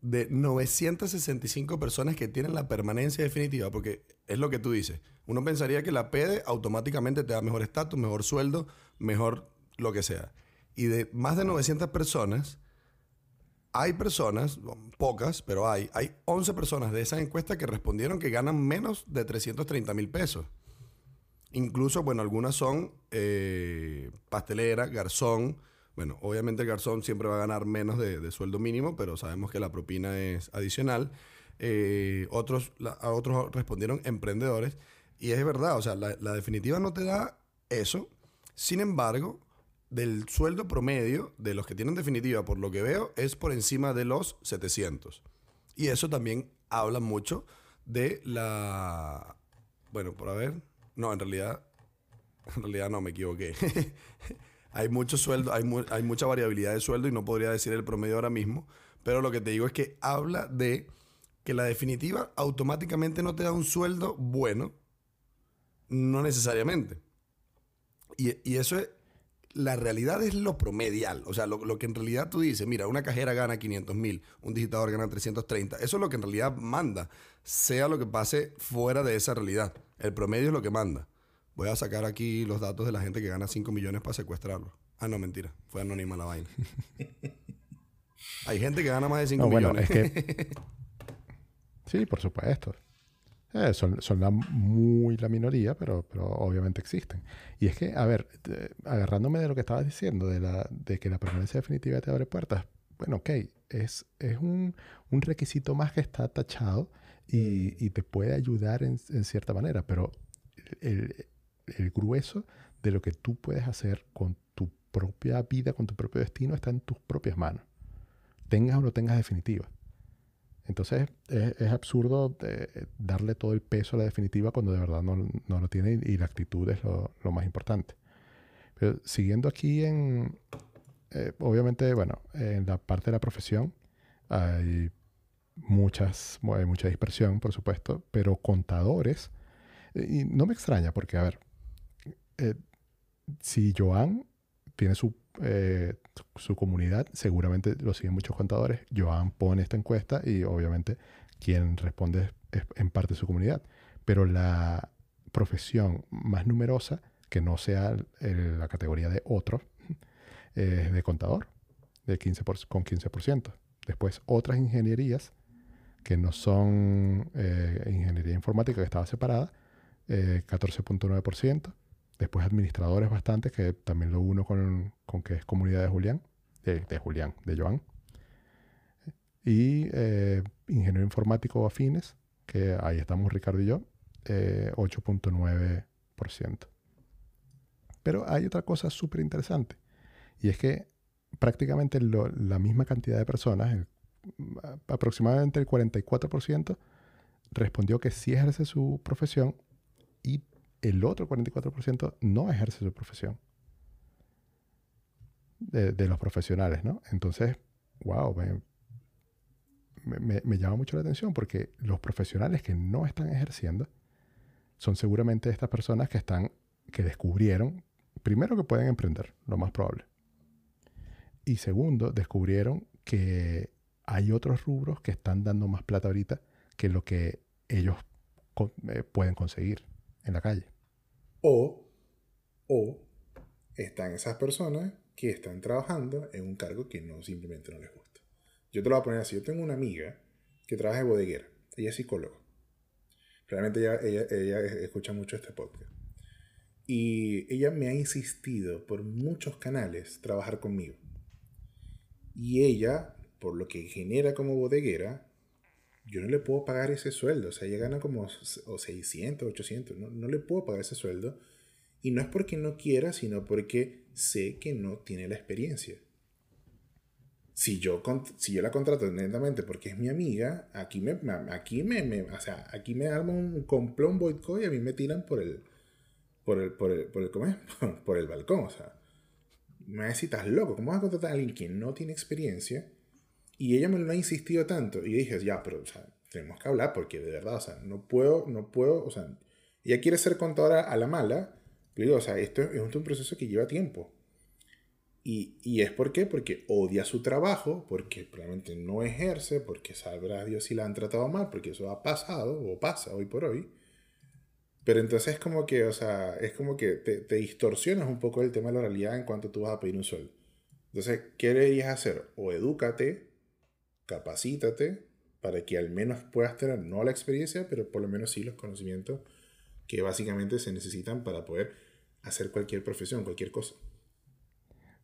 de 965 personas que tienen la permanencia definitiva, porque es lo que tú dices. Uno pensaría que la PEDE automáticamente te da mejor estatus, mejor sueldo, mejor lo que sea. Y de más de 900 personas, hay personas, pocas, pero hay, hay 11 personas de esa encuesta que respondieron que ganan menos de 330 mil pesos. Incluso, bueno, algunas son eh, pastelera, garzón, bueno, obviamente el garzón siempre va a ganar menos de, sueldo mínimo, pero sabemos que la propina es adicional. Eh, otros, otros respondieron emprendedores. Y es verdad, o sea, la, definitiva no te da eso. Sin embargo, del sueldo promedio de los que tienen definitiva, por lo que veo, es por encima de los 700. Y eso también habla mucho de la... Bueno, por a ver. No, en realidad... En realidad no, me equivoqué. hay mucho sueldo, hay, hay mucha variabilidad de sueldo y no podría decir el promedio ahora mismo, pero lo que te digo es que habla de que la definitiva automáticamente no te da un sueldo bueno, no necesariamente. Y, y eso es, la realidad es lo promedial, o sea, lo, lo, que en realidad tú dices, mira, una cajera gana 500 mil, un digitador gana 330, eso es lo que en realidad manda, sea lo que pase fuera de esa realidad, el promedio es lo que manda. Voy a sacar aquí los datos de la gente que gana 5 millones para secuestrarlo. Ah, no, mentira. Fue anónima la vaina. Hay gente que gana más de 5 millones. sí, por supuesto. Eh, son, son la, muy la minoría, pero, pero obviamente existen. Y es que, a ver, agarrándome de lo que estabas diciendo, de, la, de que la permanencia definitiva te abre puertas, bueno, ok, es, es un, un requisito más que está tachado y, y te puede ayudar en, en, cierta manera, pero el, el grueso de lo que tú puedes hacer con tu propia vida, con tu propio destino, está en tus propias manos. Tengas o no tengas definitiva. Entonces es, absurdo eh, darle todo el peso a la definitiva cuando de verdad no, lo tiene y, la actitud es lo, más importante. Pero siguiendo aquí en, eh, obviamente, bueno, en la parte de la profesión hay muchas, hay mucha dispersión, por supuesto, pero contadores, y no me extraña porque, a ver, eh, si Joan tiene su, eh, su comunidad, seguramente lo siguen muchos contadores. Joan pone esta encuesta y obviamente quien responde es en parte su comunidad. Pero la profesión más numerosa, que no sea la categoría de otro, es de contador, de 15 con 15%. Después otras ingenierías que no son eh, ingeniería informática que estaba separada, 14.9%. Después administradores bastantes, que también lo uno con, con que es comunidad de Julián, de, Julián, de Joan. Y eh, ingeniero informático afines, que ahí estamos Ricardo y yo, 8.9%. Eh, Pero hay otra cosa súper interesante, y es que prácticamente la misma cantidad de personas, aproximadamente el 44%, respondió que sí ejerce su profesión y el otro 44% no ejerce su profesión. De, los profesionales, ¿no? Entonces, wow, me, llama mucho la atención porque los profesionales que no están ejerciendo son seguramente estas personas que están, que descubrieron, primero que pueden emprender, lo más probable. Y segundo, descubrieron que hay otros rubros que están dando más plata ahorita que lo que ellos eh, pueden conseguir en la calle. O, o están esas personas que están trabajando en un cargo que no simplemente no les gusta. Yo te lo voy a poner así. Yo tengo una amiga que trabaja de bodeguera. Ella es psicóloga. Realmente ella, ella, ella escucha mucho este podcast. Y ella me ha insistido por muchos canales trabajar conmigo. Y ella, por lo que genera como bodeguera, yo no le puedo pagar ese sueldo. O sea, ella gana como o 600, 800. No, no le puedo pagar ese sueldo. Y no es porque no quiera, sino porque sé que no tiene la experiencia. Si yo, si yo la contrato netamente porque es mi amiga, aquí me, aquí me, o sea, aquí me arma un complón boicot y a mí me tiran por el, por el, por el, por el, ¿cómo es? por el balcón, o sea. Me necesitas loco, ¿cómo vas a contratar a alguien que no tiene experiencia? Y ella me lo ha insistido tanto. Y dije, ya, pero, o sea, tenemos que hablar porque de verdad, o sea, no puedo, no puedo, o sea, ella quiere ser contadora a la mala. Pero digo, o sea, esto es un proceso que lleva tiempo. Y, y, es por qué? Porque odia su trabajo, porque probablemente no ejerce, porque sabrá Dios si la han tratado mal, porque eso ha pasado o pasa hoy por hoy. Pero entonces es como que, o sea, es como que te, te distorsionas un poco el tema de la realidad en cuanto tú vas a pedir un sueldo. Entonces, ¿qué deberías hacer? O edúcate, capacítate, para que al menos puedas tener, no la experiencia, pero por lo menos sí los conocimientos que básicamente se necesitan para poder hacer cualquier profesión, cualquier cosa.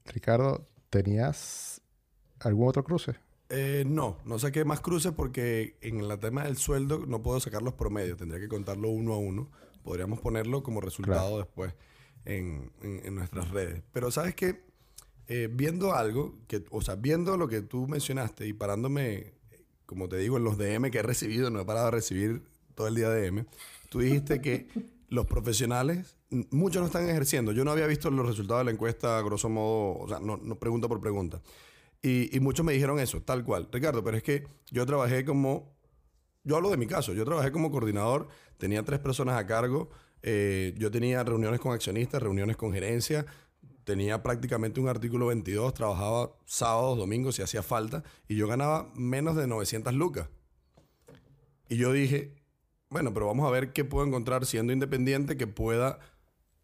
Ricardo, ¿tenías algún otro cruce? Eh, no, no saqué más cruces porque en el tema del sueldo no puedo sacar los promedios, tendría que contarlo uno a uno. Podríamos ponerlo como resultado después en, nuestras redes. Pero sabes que eh, viendo algo, que, o sea, viendo lo que tú mencionaste y parándome, como te digo, en los DM que he recibido, no he parado de recibir todo el día DM, tú dijiste que los profesionales, muchos no están ejerciendo. Yo no había visto los resultados de la encuesta, grosso modo, o sea, no, no pregunta por pregunta. Y, muchos me dijeron eso, tal cual. Ricardo, pero es que yo trabajé como, yo hablo de mi caso, yo trabajé como coordinador, tenía tres personas a cargo, eh, yo tenía reuniones con accionistas, reuniones con gerencia, tenía prácticamente un artículo 22, trabajaba sábados, domingos si hacía falta, y yo ganaba menos de 900 lucas. Y yo dije, bueno, pero vamos a ver qué puedo encontrar siendo independiente que pueda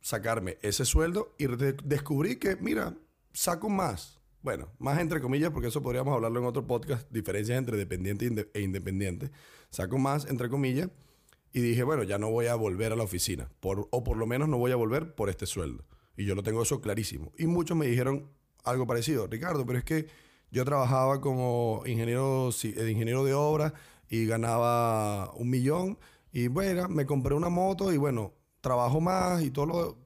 sacarme ese sueldo y descubrí que, mira, saco más. Bueno, más entre comillas, porque eso podríamos hablarlo en otro podcast, diferencias entre dependiente e independiente. Saco más entre comillas y dije, bueno, ya no voy a volver a la oficina, por, o por lo menos no voy a volver por este sueldo. Y yo lo tengo eso clarísimo. Y muchos me dijeron algo parecido, Ricardo, pero es que yo trabajaba como ingeniero, eh, ingeniero de obra y ganaba un millón y bueno, me compré una moto y bueno, trabajo más y todo lo...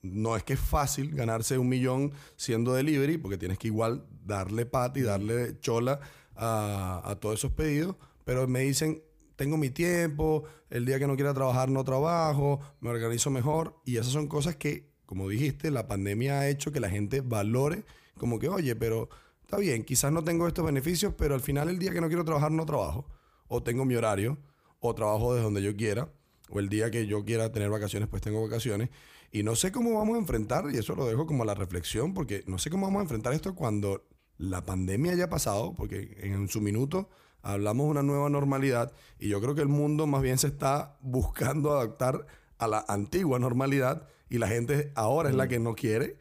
No es que es fácil ganarse un millón siendo delivery, porque tienes que igual darle pat y darle chola a, a todos esos pedidos, pero me dicen, tengo mi tiempo, el día que no quiera trabajar no trabajo, me organizo mejor y esas son cosas que, como dijiste, la pandemia ha hecho que la gente valore como que, oye, pero está bien, quizás no tengo estos beneficios, pero al final el día que no quiero trabajar no trabajo, o tengo mi horario, o trabajo desde donde yo quiera, o el día que yo quiera tener vacaciones, pues tengo vacaciones. Y no sé cómo vamos a enfrentar, y eso lo dejo como a la reflexión, porque no sé cómo vamos a enfrentar esto cuando la pandemia haya pasado, porque en su minuto hablamos de una nueva normalidad, y yo creo que el mundo más bien se está buscando adaptar a la antigua normalidad, y la gente ahora es la que no quiere,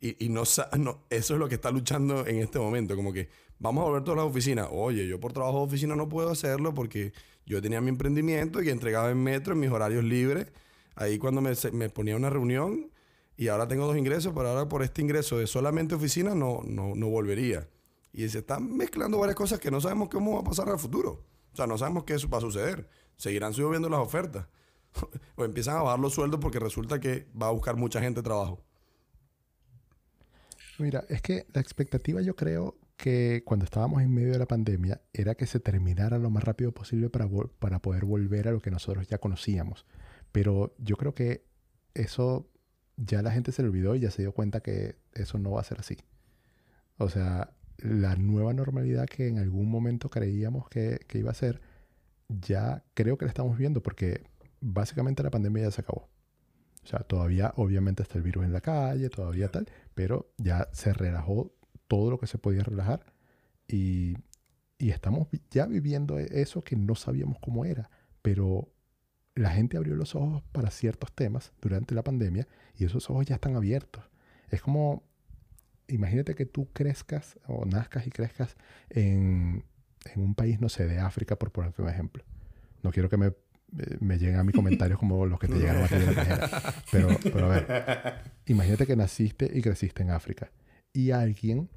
y, y no, no, eso es lo que está luchando en este momento, como que vamos a volver todas las oficinas. Oye, yo por trabajo de oficina no puedo hacerlo porque yo tenía mi emprendimiento y entregaba en metro en mis horarios libres. Ahí cuando me, me ponía una reunión y ahora tengo dos ingresos, pero ahora por este ingreso de solamente oficina no, no, no volvería. Y se están mezclando varias cosas que no sabemos cómo va a pasar al futuro. O sea, no sabemos qué va a suceder. Seguirán subiendo las ofertas. o empiezan a bajar los sueldos porque resulta que va a buscar mucha gente trabajo. Mira, es que la expectativa yo creo que cuando estábamos en medio de la pandemia era que se terminara lo más rápido posible para, para poder volver a lo que nosotros ya conocíamos. Pero yo creo que eso ya la gente se le olvidó y ya se dio cuenta que eso no va a ser así. O sea, la nueva normalidad que en algún momento creíamos que, que iba a ser, ya creo que la estamos viendo porque básicamente la pandemia ya se acabó. O sea, todavía obviamente está el virus en la calle, todavía tal, pero ya se relajó todo lo que se podía relajar y, y estamos ya viviendo e-, eso que no sabíamos cómo era, pero la gente abrió los ojos para ciertos temas durante la pandemia y esos ojos ya están abiertos. Es como, imagínate que tú crezcas o nazcas y crezcas en, en un país, no sé, de África, por ponerte un ejemplo. No quiero que me, me lleguen a mis comentarios como los que te llegaron aquí de la Pero, pero a ver, imagínate que naciste y creciste en África y alguien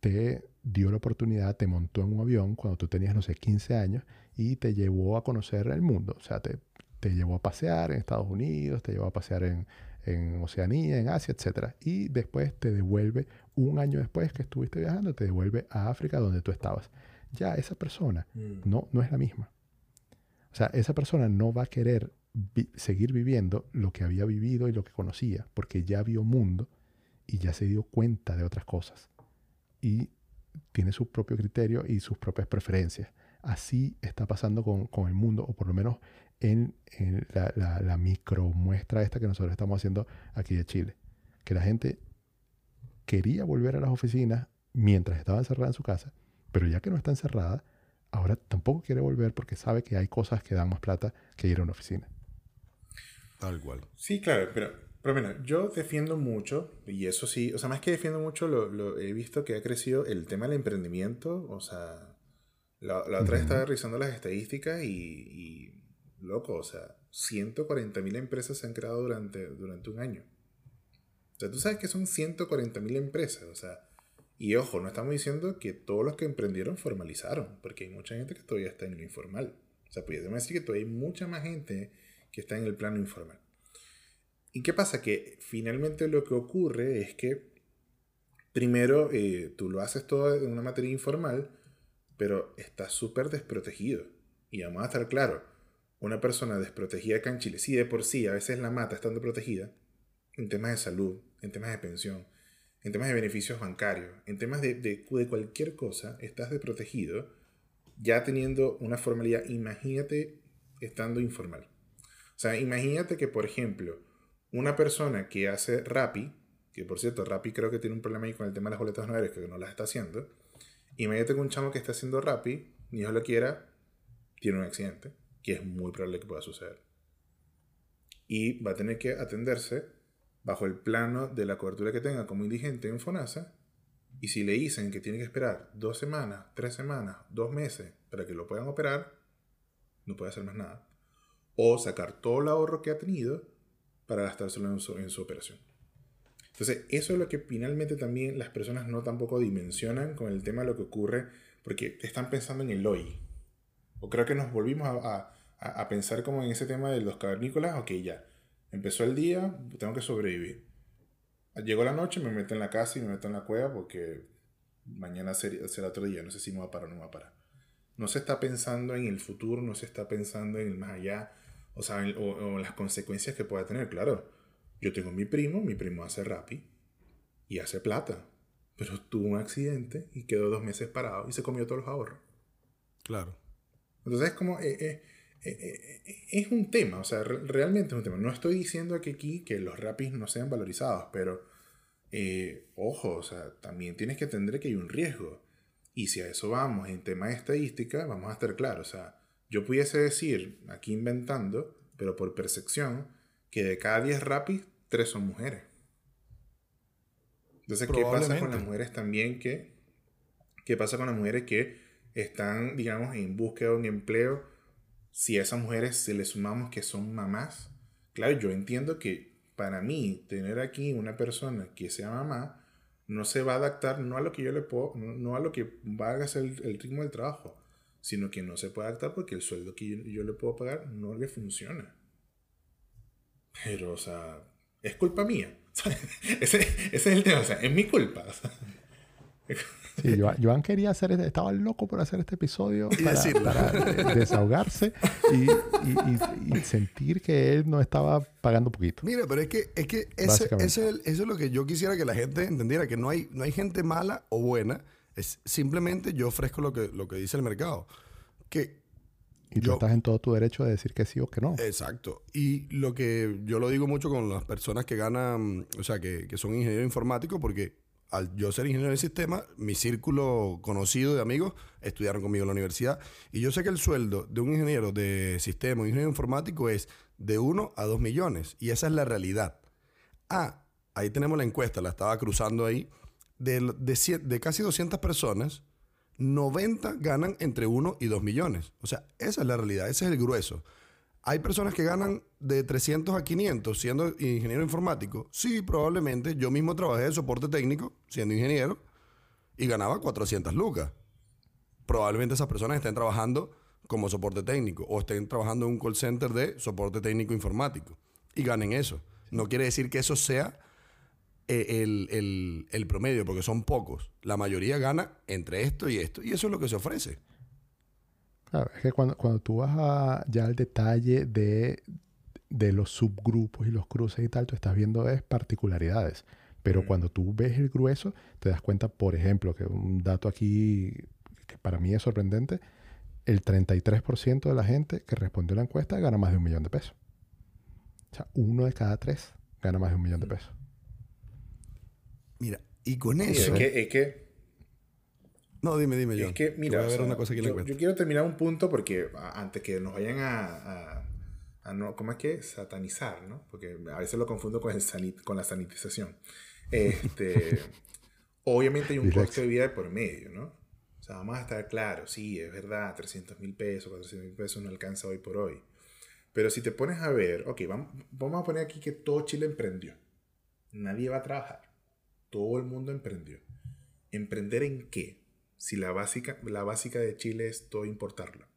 te dio la oportunidad, te montó en un avión cuando tú tenías, no sé, 15 años y te llevó a conocer el mundo. O sea, te, te llevó a pasear en Estados Unidos, te llevó a pasear en, en Oceanía, en Asia, etc. Y después te devuelve, un año después que estuviste viajando, te devuelve a África donde tú estabas. Ya esa persona mm. no, no es la misma. O sea, esa persona no va a querer seguir viviendo lo que había vivido y lo que conocía, porque ya vio mundo y ya se dio cuenta de otras cosas. Y tiene su propio criterio y sus propias preferencias. Así está pasando con, con el mundo, o por lo menos en, la, la, la, micro muestra esta que nosotros estamos haciendo aquí de Chile. Que la gente quería volver a las oficinas mientras estaba encerrada en su casa, pero ya que no está encerrada, ahora tampoco quiere volver porque sabe que hay cosas que dan más plata que ir a una oficina. Tal cual. Sí, claro, pero, pero bueno, yo defiendo mucho, y eso sí, o sea, más que defiendo mucho, lo, he visto que ha crecido el tema del emprendimiento, o sea, la, otra vez estaba revisando las estadísticas y, loco, o sea, 140.000 empresas se han creado durante, durante un año. O sea, tú sabes que son 140.000 empresas, o sea, y ojo, no estamos diciendo que todos los que emprendieron formalizaron, porque hay mucha gente que todavía está en lo informal. O sea, podríamos decir que todavía hay mucha más gente que está en el plano informal. ¿Y qué pasa? Que finalmente lo que ocurre es que primero eh, tú lo haces todo en una materia informal, pero estás súper desprotegido. Y vamos a estar claro, una persona desprotegida acá sí de por sí a veces la mata estando protegida, en temas de salud, en temas de pensión, en temas de beneficios bancarios, en temas de, cualquier cosa, estás desprotegido, ya teniendo una formalidad, imagínate estando informal. O sea, imagínate que, por ejemplo, una persona que hace Rappi, que por cierto, Rappi creo que tiene un problema ahí con el tema de las boletas nuevas, que no las está haciendo. Imagínate que un chamo que está haciendo Rappi, ni Dios lo quiera, tiene un accidente, que es muy probable que pueda suceder. Y va a tener que atenderse bajo el plano de la cobertura que tenga como indigente en FONASA. Y si le dicen que tiene que esperar dos semanas, tres semanas, dos meses para que lo puedan operar, no puede hacer más nada o sacar todo el ahorro que ha tenido para gastárselo en su, en su operación. Entonces, eso es lo que finalmente también las personas no tampoco dimensionan con el tema de lo que ocurre, porque están pensando en el hoy. O creo que nos volvimos a, a, a pensar como en ese tema de los cavernícolas, ok, ya, empezó el día, tengo que sobrevivir. Llegó la noche, me meto en la casa y me meto en la cueva porque mañana será, será otro día, no sé si me va a parar o no me va a parar. No se está pensando en el futuro, no se está pensando en el más allá, o sea, o, las consecuencias que pueda tener. Claro, yo tengo mi primo, mi primo hace rapi y hace plata, pero tuvo un accidente y quedó dos meses parado y se comió todos los ahorros. Claro. Entonces es como, eh, eh, es un tema, o sea, realmente es un tema. No estoy diciendo que aquí que los rapis no sean valorizados, pero ojo, o sea, también tienes que entender que hay un riesgo. Y si a eso vamos en tema de estadística, vamos a estar claros, o sea, yo pudiese decir, aquí inventando, pero por percepción, que de cada 10 rapis, 3 son mujeres. Entonces, ¿qué pasa con las mujeres también que... ¿Qué pasa con las mujeres que están, digamos, en búsqueda de un empleo? Si a esas mujeres se les sumamos que son mamás, claro, yo entiendo que para mí tener aquí una persona que sea mamá no se va a adaptar no a lo que yo le puedo, no, a lo que va a ser el ritmo del trabajo, sino que no se puede adaptar porque el sueldo que yo, le puedo pagar no le funciona. Pero, o sea, es culpa mía. ese, es el tema, o sea, es mi culpa. Sí, Joan, quería hacer, este, estaba loco por hacer este episodio para, desahogarse y, sentir que él no estaba pagando poquito. Mira, pero es que, es que ese, eso es lo que yo quisiera que la gente entendiera, que no hay, no hay gente mala o buena, es simplemente yo ofrezco lo que, lo que dice el mercado. Que y tú estás en todo tu derecho de decir que sí o que no. Exacto. Y lo que yo lo digo mucho con las personas que ganan, o sea, que, que son ingenieros informáticos, porque al yo ser ingeniero de sistema, mi círculo conocido de amigos estudiaron conmigo en la universidad. Y yo sé que el sueldo de un ingeniero de sistema, un ingeniero informático, es de 1 a 2 millones. Y esa es la realidad. Ah, ahí tenemos la encuesta, la estaba cruzando ahí de, casi 200 personas, 90 ganan entre 1 y 2 millones. O sea, esa es la realidad, ese es el grueso. ¿Hay personas que ganan de 300 a 500 siendo ingeniero informático? Sí, probablemente. Yo mismo trabajé de soporte técnico siendo ingeniero y ganaba 400 lucas. Probablemente esas personas estén trabajando como soporte técnico o estén trabajando en un call center de soporte técnico informático y ganen eso. No quiere decir que eso sea eh, el, promedio, porque son pocos. La mayoría gana entre esto y esto, y eso es lo que se ofrece. Claro, es que cuando, cuando tú vas a, ya al detalle de de los subgrupos y los cruces y tal, tú estás viendo es particularidades. Pero cuando tú ves el grueso, te das cuenta, por ejemplo, que un dato aquí que para mí es sorprendente, el 33% de la gente que respondió a la encuesta gana más de un millón de pesos. O sea, uno de cada tres gana más de un millón de pesos. Mira, y con eso... es, que, No, dime, dime yo. Es que, mira, yo, quiero terminar un punto porque antes que nos vayan a, no, ¿cómo es que? Satanizar, ¿no? Porque a veces lo confundo con, el con la sanitización. Este, obviamente hay un coste de vida por medio, ¿no? O sea, vamos a estar claros, sí, es verdad, 300 mil pesos, 400 mil pesos no alcanza hoy por hoy. Pero si te pones a ver, ok, vamos, vamos a poner aquí que todo Chile emprendió. Nadie va a trabajar. Todo el mundo emprendió. ¿Emprender en qué? Si la básica, la básica de Chile es todo importarlo.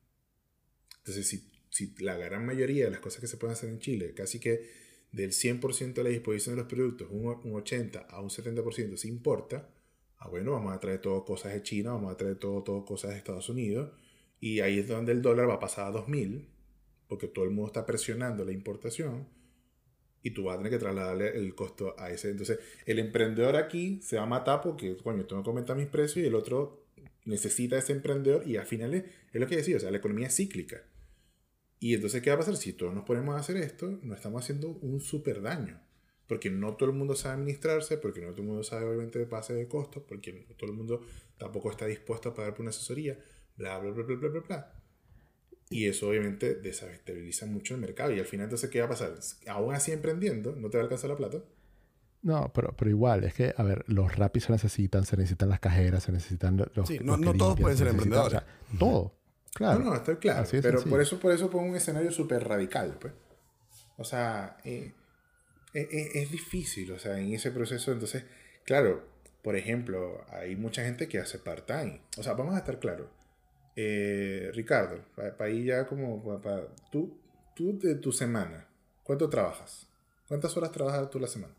Entonces, si, si la gran mayoría de las cosas que se pueden hacer en Chile, casi que del 100% de la disposición de los productos, un, un 80 a un 70% se importa, ah, bueno, vamos a traer todo cosas de China, vamos a traer todo, todo cosas de Estados Unidos, y ahí es donde el dólar va a pasar a 2000, porque todo el mundo está presionando la importación, y tú vas a tener que trasladarle el costo a ese. Entonces, el emprendedor aquí se va a matar porque, coño, tengo que aumentar mis precios y el otro necesita ese emprendedor y al final es, es lo que decía, o sea, la economía es cíclica. Y entonces, ¿qué va a pasar? Si todos nos ponemos a hacer esto, nos estamos haciendo un súper daño. Porque no todo el mundo sabe administrarse, porque no todo el mundo sabe obviamente de pase de costos, porque no todo el mundo tampoco está dispuesto a pagar por una asesoría, bla, bla, bla, bla, bla, bla, bla. Y eso obviamente desestabiliza mucho el mercado. Y al final entonces, ¿qué va a pasar? Aún así emprendiendo, ¿no te va a alcanzar la plata? No, pero, pero igual, es que, a ver, los rapis se necesitan, se necesitan las cajeras, se necesitan los... Sí, no, no todos pueden ser emprendedores. todo. Claro. No, no, estoy claro. pero por eso, por eso pongo un escenario súper radical, pues. O sea, eh, eh, eh, es difícil, o sea, en ese proceso, entonces, claro, por ejemplo, hay mucha gente que hace part-time. O sea, vamos a estar claros. Ricardo, para ir ya como, para, tú, tú de tu semana, ¿cuánto trabajas? ¿Cuántas horas trabajas tú la semana?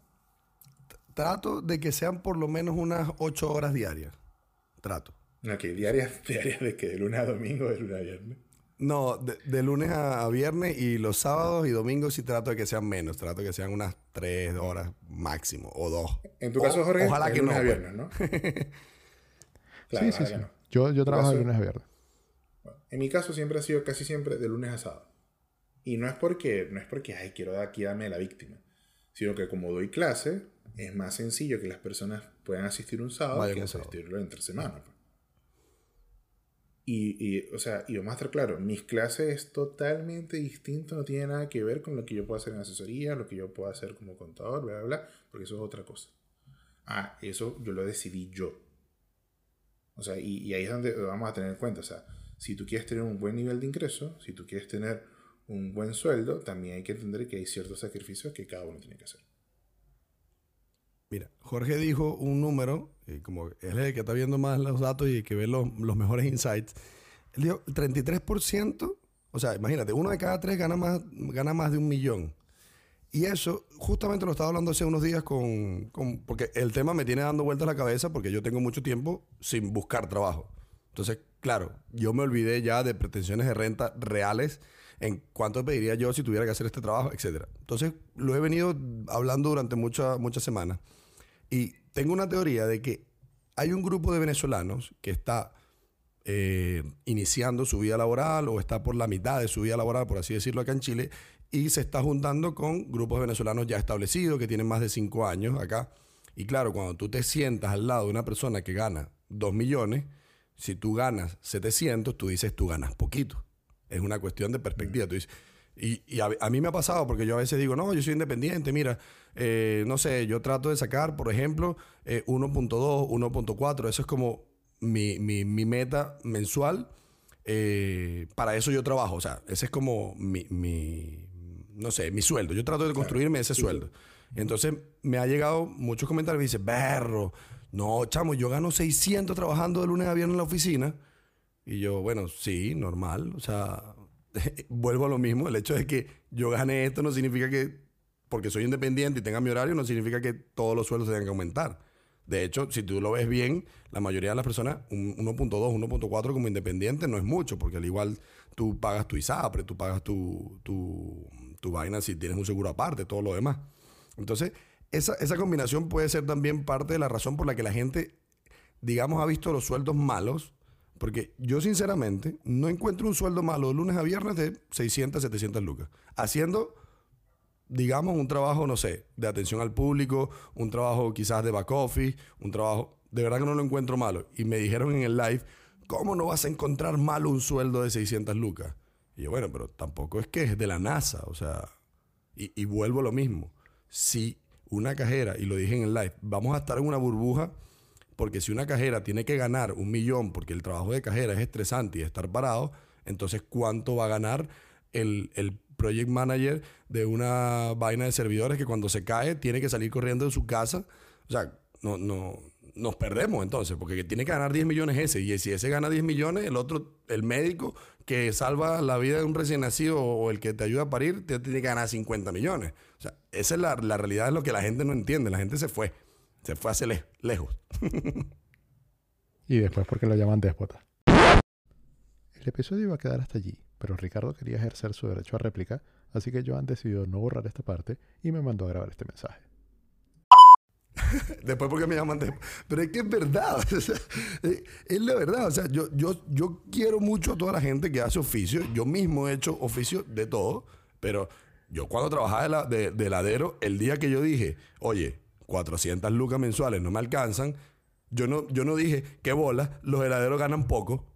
Trato de que sean por lo menos unas 8 horas diarias. Trato. Ok, diarias, diarias de que de lunes a domingo, de lunes a viernes. No, de, lunes a, viernes y los sábados y domingos sí trato de que sean menos. Trato de que sean unas tres horas máximo o dos. En tu caso, Jorge, ojalá que lunes a pues. viernes, ¿no? sí, sí, sí. Yo, yo trabajo de lunes a viernes. en mi caso siempre ha sido casi siempre de lunes a sábado. Y no es porque, no es porque, ay, quiero aquí darme la víctima. Sino que como doy clase, es más sencillo que las personas puedan asistir un sábado que asistirlo entre semana. Pues. Y, o sea, y vamos a estar claro, mis clases es totalmente distinto, no tiene nada que ver con lo que yo puedo hacer en asesoría, lo que yo puedo hacer como contador, bla, bla, bla, porque eso es otra cosa. Ah, eso yo lo decidí yo. O sea, y, y ahí es donde vamos a tener en cuenta, o sea, si tú quieres tener un buen nivel de ingreso, si tú quieres tener un buen sueldo, también hay que entender que hay ciertos sacrificios que cada uno tiene que hacer. Mira, Jorge dijo un número, y como él es el que está viendo más los datos y que ve los, mejores insights. Él dijo, el 33%, o sea, imagínate, uno de cada tres gana más, gana más de un millón. Y eso, justamente lo estaba hablando hace unos días con, con, Porque el tema me tiene dando vueltas la cabeza porque yo tengo mucho tiempo sin buscar trabajo. Entonces, claro, yo me olvidé ya de pretensiones de renta reales en cuánto pediría yo si tuviera que hacer este trabajo, etc. Entonces, lo he venido hablando durante muchas muchas semanas. Y tengo una teoría de que hay un grupo de venezolanos que está eh, iniciando su vida laboral o está por la mitad de su vida laboral, por así decirlo, acá en Chile, y se está juntando con grupos venezolanos ya establecidos que tienen más de cinco años acá. Y claro, cuando tú te sientas al lado de una persona que gana 2 millones, si tú ganas 700, tú dices, tú ganas poquito. Es una cuestión de perspectiva. Tú dices, y, a, mí me ha pasado porque yo a veces digo, no, yo soy independiente, mira, eh, no sé, yo trato de sacar, por ejemplo, 1.2, eh, 1.4, eso es como mi, meta mensual. Eh, para eso yo trabajo, o sea, ese es como mi, no sé, mi sueldo. Yo trato de construirme ese sueldo. Entonces me ha llegado muchos comentarios y me dicen, berro, no, chamo, yo gano 600 trabajando de lunes a viernes en la oficina. Y yo, bueno, sí, normal, o sea, vuelvo a lo mismo, el hecho de que yo gane esto no significa que, porque soy independiente y tenga mi horario, no significa que todos los sueldos tengan que aumentar. De hecho, si tú lo ves bien, la mayoría de las personas, un 1.2, 1.4 como independiente no es mucho, porque al igual tú pagas tu ISAPRE, tú pagas tu, tu, tu vaina si tienes un seguro aparte, todo lo demás. Entonces, esa, esa combinación puede ser también parte de la razón por la que la gente, digamos, ha visto los sueldos malos. Porque yo sinceramente no encuentro un sueldo malo de lunes a viernes de 600, 700 lucas. Haciendo, digamos, un trabajo, no sé, de atención al público, un trabajo quizás de back office, un trabajo, de verdad que no lo encuentro malo. Y me dijeron en el live, ¿cómo no vas a encontrar malo un sueldo de 600 lucas? Y yo, bueno, pero tampoco es que es de la NASA, o sea, y, vuelvo a lo mismo. Si una cajera, y lo dije en el live, vamos a estar en una burbuja porque si una cajera tiene que ganar un millón porque el trabajo de cajera es estresante y estar parado, entonces ¿cuánto va a ganar el, el project manager de una vaina de servidores que cuando se cae tiene que salir corriendo de su casa? O sea, no, no, nos perdemos entonces, porque tiene que ganar 10 millones ese, y si ese gana 10 millones, el otro, el médico que salva la vida de un recién nacido o el que te ayuda a parir, tiene que ganar 50 millones. O sea, esa es la, la realidad, es lo que la gente no entiende, la gente se fue. Se fue hace le lejos. y después porque lo llaman déspota. El episodio iba a quedar hasta allí, pero Ricardo quería ejercer su derecho a réplica, así que Joan decidió no borrar esta parte y me mandó a grabar este mensaje. Después porque me llaman déspota. Pero es que es verdad. es la verdad. O sea, yo, yo, yo quiero mucho a toda la gente que hace oficio. Yo mismo he hecho oficio de todo. Pero yo cuando trabajaba de, de heladero, el día que yo dije, oye, 400 lucas mensuales no me alcanzan, yo no, yo no dije, qué bola, los heladeros ganan poco.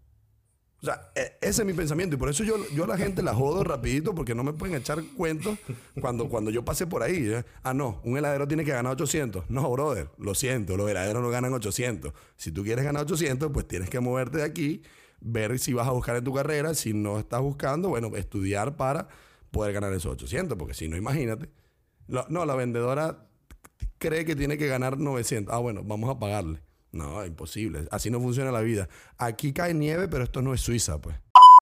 O sea, e, ese es mi pensamiento. Y por eso yo, yo a la gente la jodo rapidito porque no me pueden echar cuentos cuando, cuando yo pasé por ahí. Ah, no, un heladero tiene que ganar 800. No, brother, lo siento, los heladeros no ganan 800. Si tú quieres ganar 800, pues tienes que moverte de aquí, ver si vas a buscar en tu carrera. Si no estás buscando, bueno, estudiar para poder ganar esos 800. Porque si no, imagínate. no, la vendedora cree que tiene que ganar 900. Ah, bueno, vamos a pagarle. No, imposible. Así no funciona la vida. Aquí cae nieve, pero esto no es Suiza, pues.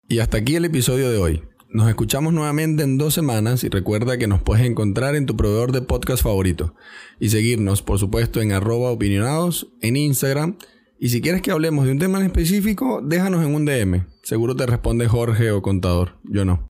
Y hasta aquí el episodio de hoy. Nos escuchamos nuevamente en dos semanas y recuerda que nos puedes encontrar en tu proveedor de podcast favorito. Y seguirnos, por supuesto, en arroba opinionados, en Instagram. Y si quieres que hablemos de un tema en específico, déjanos en un DM. Seguro te responde Jorge o Contador. Yo no.